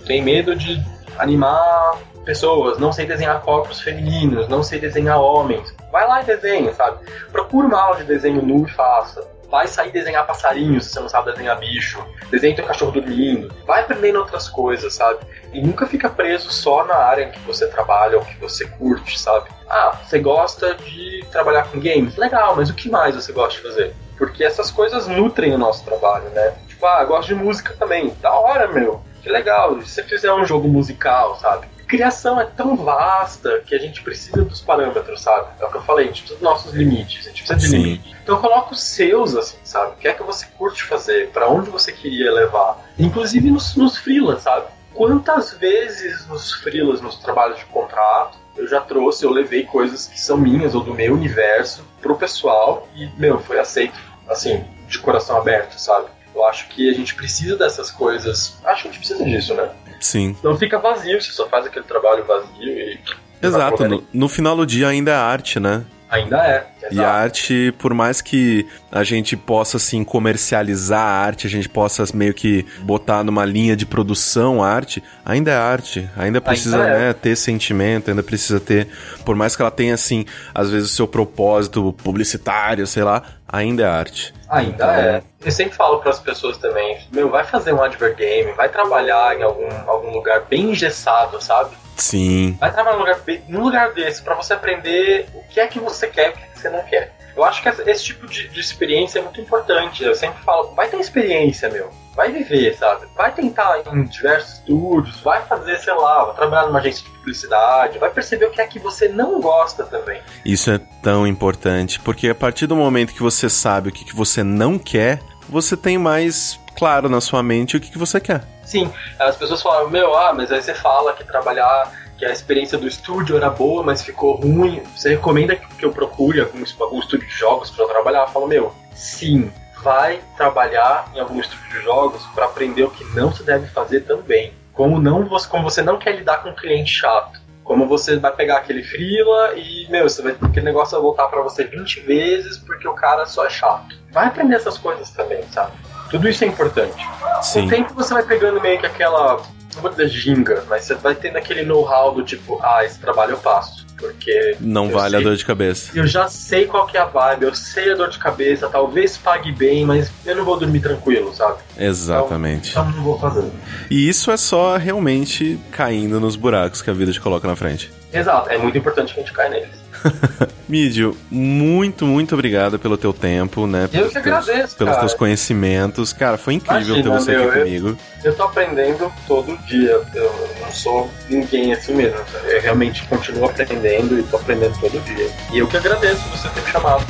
Tem medo de animar pessoas, não sei desenhar corpos femininos, não sei desenhar homens. Vai lá e desenha, sabe? Procura uma aula de desenho nu e faça vai sair desenhar passarinhos se você não sabe desenhar bicho, desenha teu cachorro dormindo, vai aprendendo outras coisas, sabe? E nunca fica preso só na área em que você trabalha ou que você curte, sabe? Ah, você gosta de trabalhar com games? Legal, mas o que mais você gosta de fazer? Porque essas coisas nutrem o nosso trabalho, né? Tipo, ah, gosto de música também. Da hora, meu. Que legal. Se você fizer um jogo musical, sabe? criação é tão vasta que a gente precisa dos parâmetros, sabe? É o que eu falei, a gente precisa dos nossos limites, a gente precisa de Sim. limite. Então coloca os seus, assim, sabe? O que é que você curte fazer, para onde você queria levar. Inclusive nos, nos freelas, sabe? Quantas vezes nos freelas, nos trabalhos de contrato, eu já trouxe, eu levei coisas que são minhas ou do meu universo pro pessoal e, meu, foi aceito, assim, de coração aberto, sabe? Eu acho que a gente precisa dessas coisas. Acho que a gente precisa disso, né? Sim. Não fica vazio, você só faz aquele trabalho vazio e. Exato, no, no final do dia ainda é arte, né? Ainda é. Exato. E a arte, por mais que a gente possa, assim, comercializar a arte, a gente possa meio que botar numa linha de produção a arte, ainda é arte. Ainda precisa, Ainda é. né, ter sentimento, ainda precisa ter. Por mais que ela tenha, assim, às vezes o seu propósito publicitário, sei lá, ainda é arte. Ainda Então, é. Eu sempre falo para as pessoas também, meu, vai fazer um advert game, vai trabalhar em algum, algum lugar bem engessado, sabe? Sim. Vai trabalhar num lugar, num lugar desse para você aprender o que é que você quer e o que, é que você não quer. Eu acho que esse tipo de, de experiência é muito importante. Eu sempre falo, vai ter experiência, meu. Vai viver, sabe? Vai tentar em diversos estúdios, vai fazer, sei lá, vai trabalhar numa agência de publicidade, vai perceber o que é que você não gosta também. Isso é tão importante, porque a partir do momento que você sabe o que, que você não quer, você tem mais claro na sua mente o que, que você quer. Sim, as pessoas falam, meu, ah, mas aí você fala que trabalhar, que a experiência do estúdio era boa, mas ficou ruim. Você recomenda que eu procure algum, estúdio de jogos para trabalhar? Eu falo, meu, sim, vai trabalhar em algum estúdio de jogos para aprender o que não se deve fazer também. Como não como você não quer lidar com um cliente chato. Como você vai pegar aquele frila e, meu, você vai, aquele negócio vai voltar para você 20 vezes porque o cara só é chato. Vai aprender essas coisas também, sabe? Tudo isso é importante. Sim. O tempo você vai pegando meio que aquela, não vou dizer ginga, mas você vai tendo aquele know-how do tipo, ah, esse trabalho eu passo. Porque. Não vale sei- a dor de cabeça. Eu já sei qual que é a vibe, eu sei a dor de cabeça, talvez pague bem, mas eu não vou dormir tranquilo, sabe? Exatamente. Então não vou fazer. E isso é só realmente caindo nos buracos que a vida te coloca na frente. Exato, é muito importante que a gente caia neles. Mídio, muito, muito obrigado pelo teu tempo, né? Eu pelos que teus- agradeço, Pelos cara. teus conhecimentos. Cara, foi incrível Imagina, ter você meu, aqui eu- comigo. Eu tô aprendendo todo dia, eu não sou ninguém assim mesmo. Eu realmente continuo aprendendo e tô aprendendo todo dia. E eu que agradeço você ter me chamado.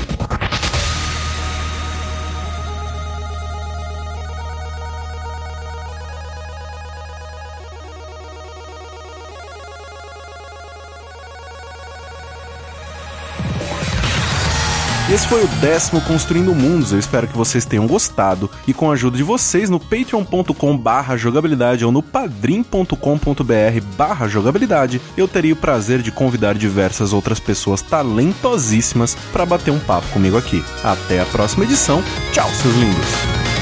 Esse foi o décimo Construindo Mundos. Eu espero que vocês tenham gostado. E com a ajuda de vocês, no patreon.com barra jogabilidade ou no padrim.com.br barra jogabilidade, eu teria o prazer de convidar diversas outras pessoas talentosíssimas para bater um papo comigo aqui. Até a próxima edição. Tchau, seus lindos!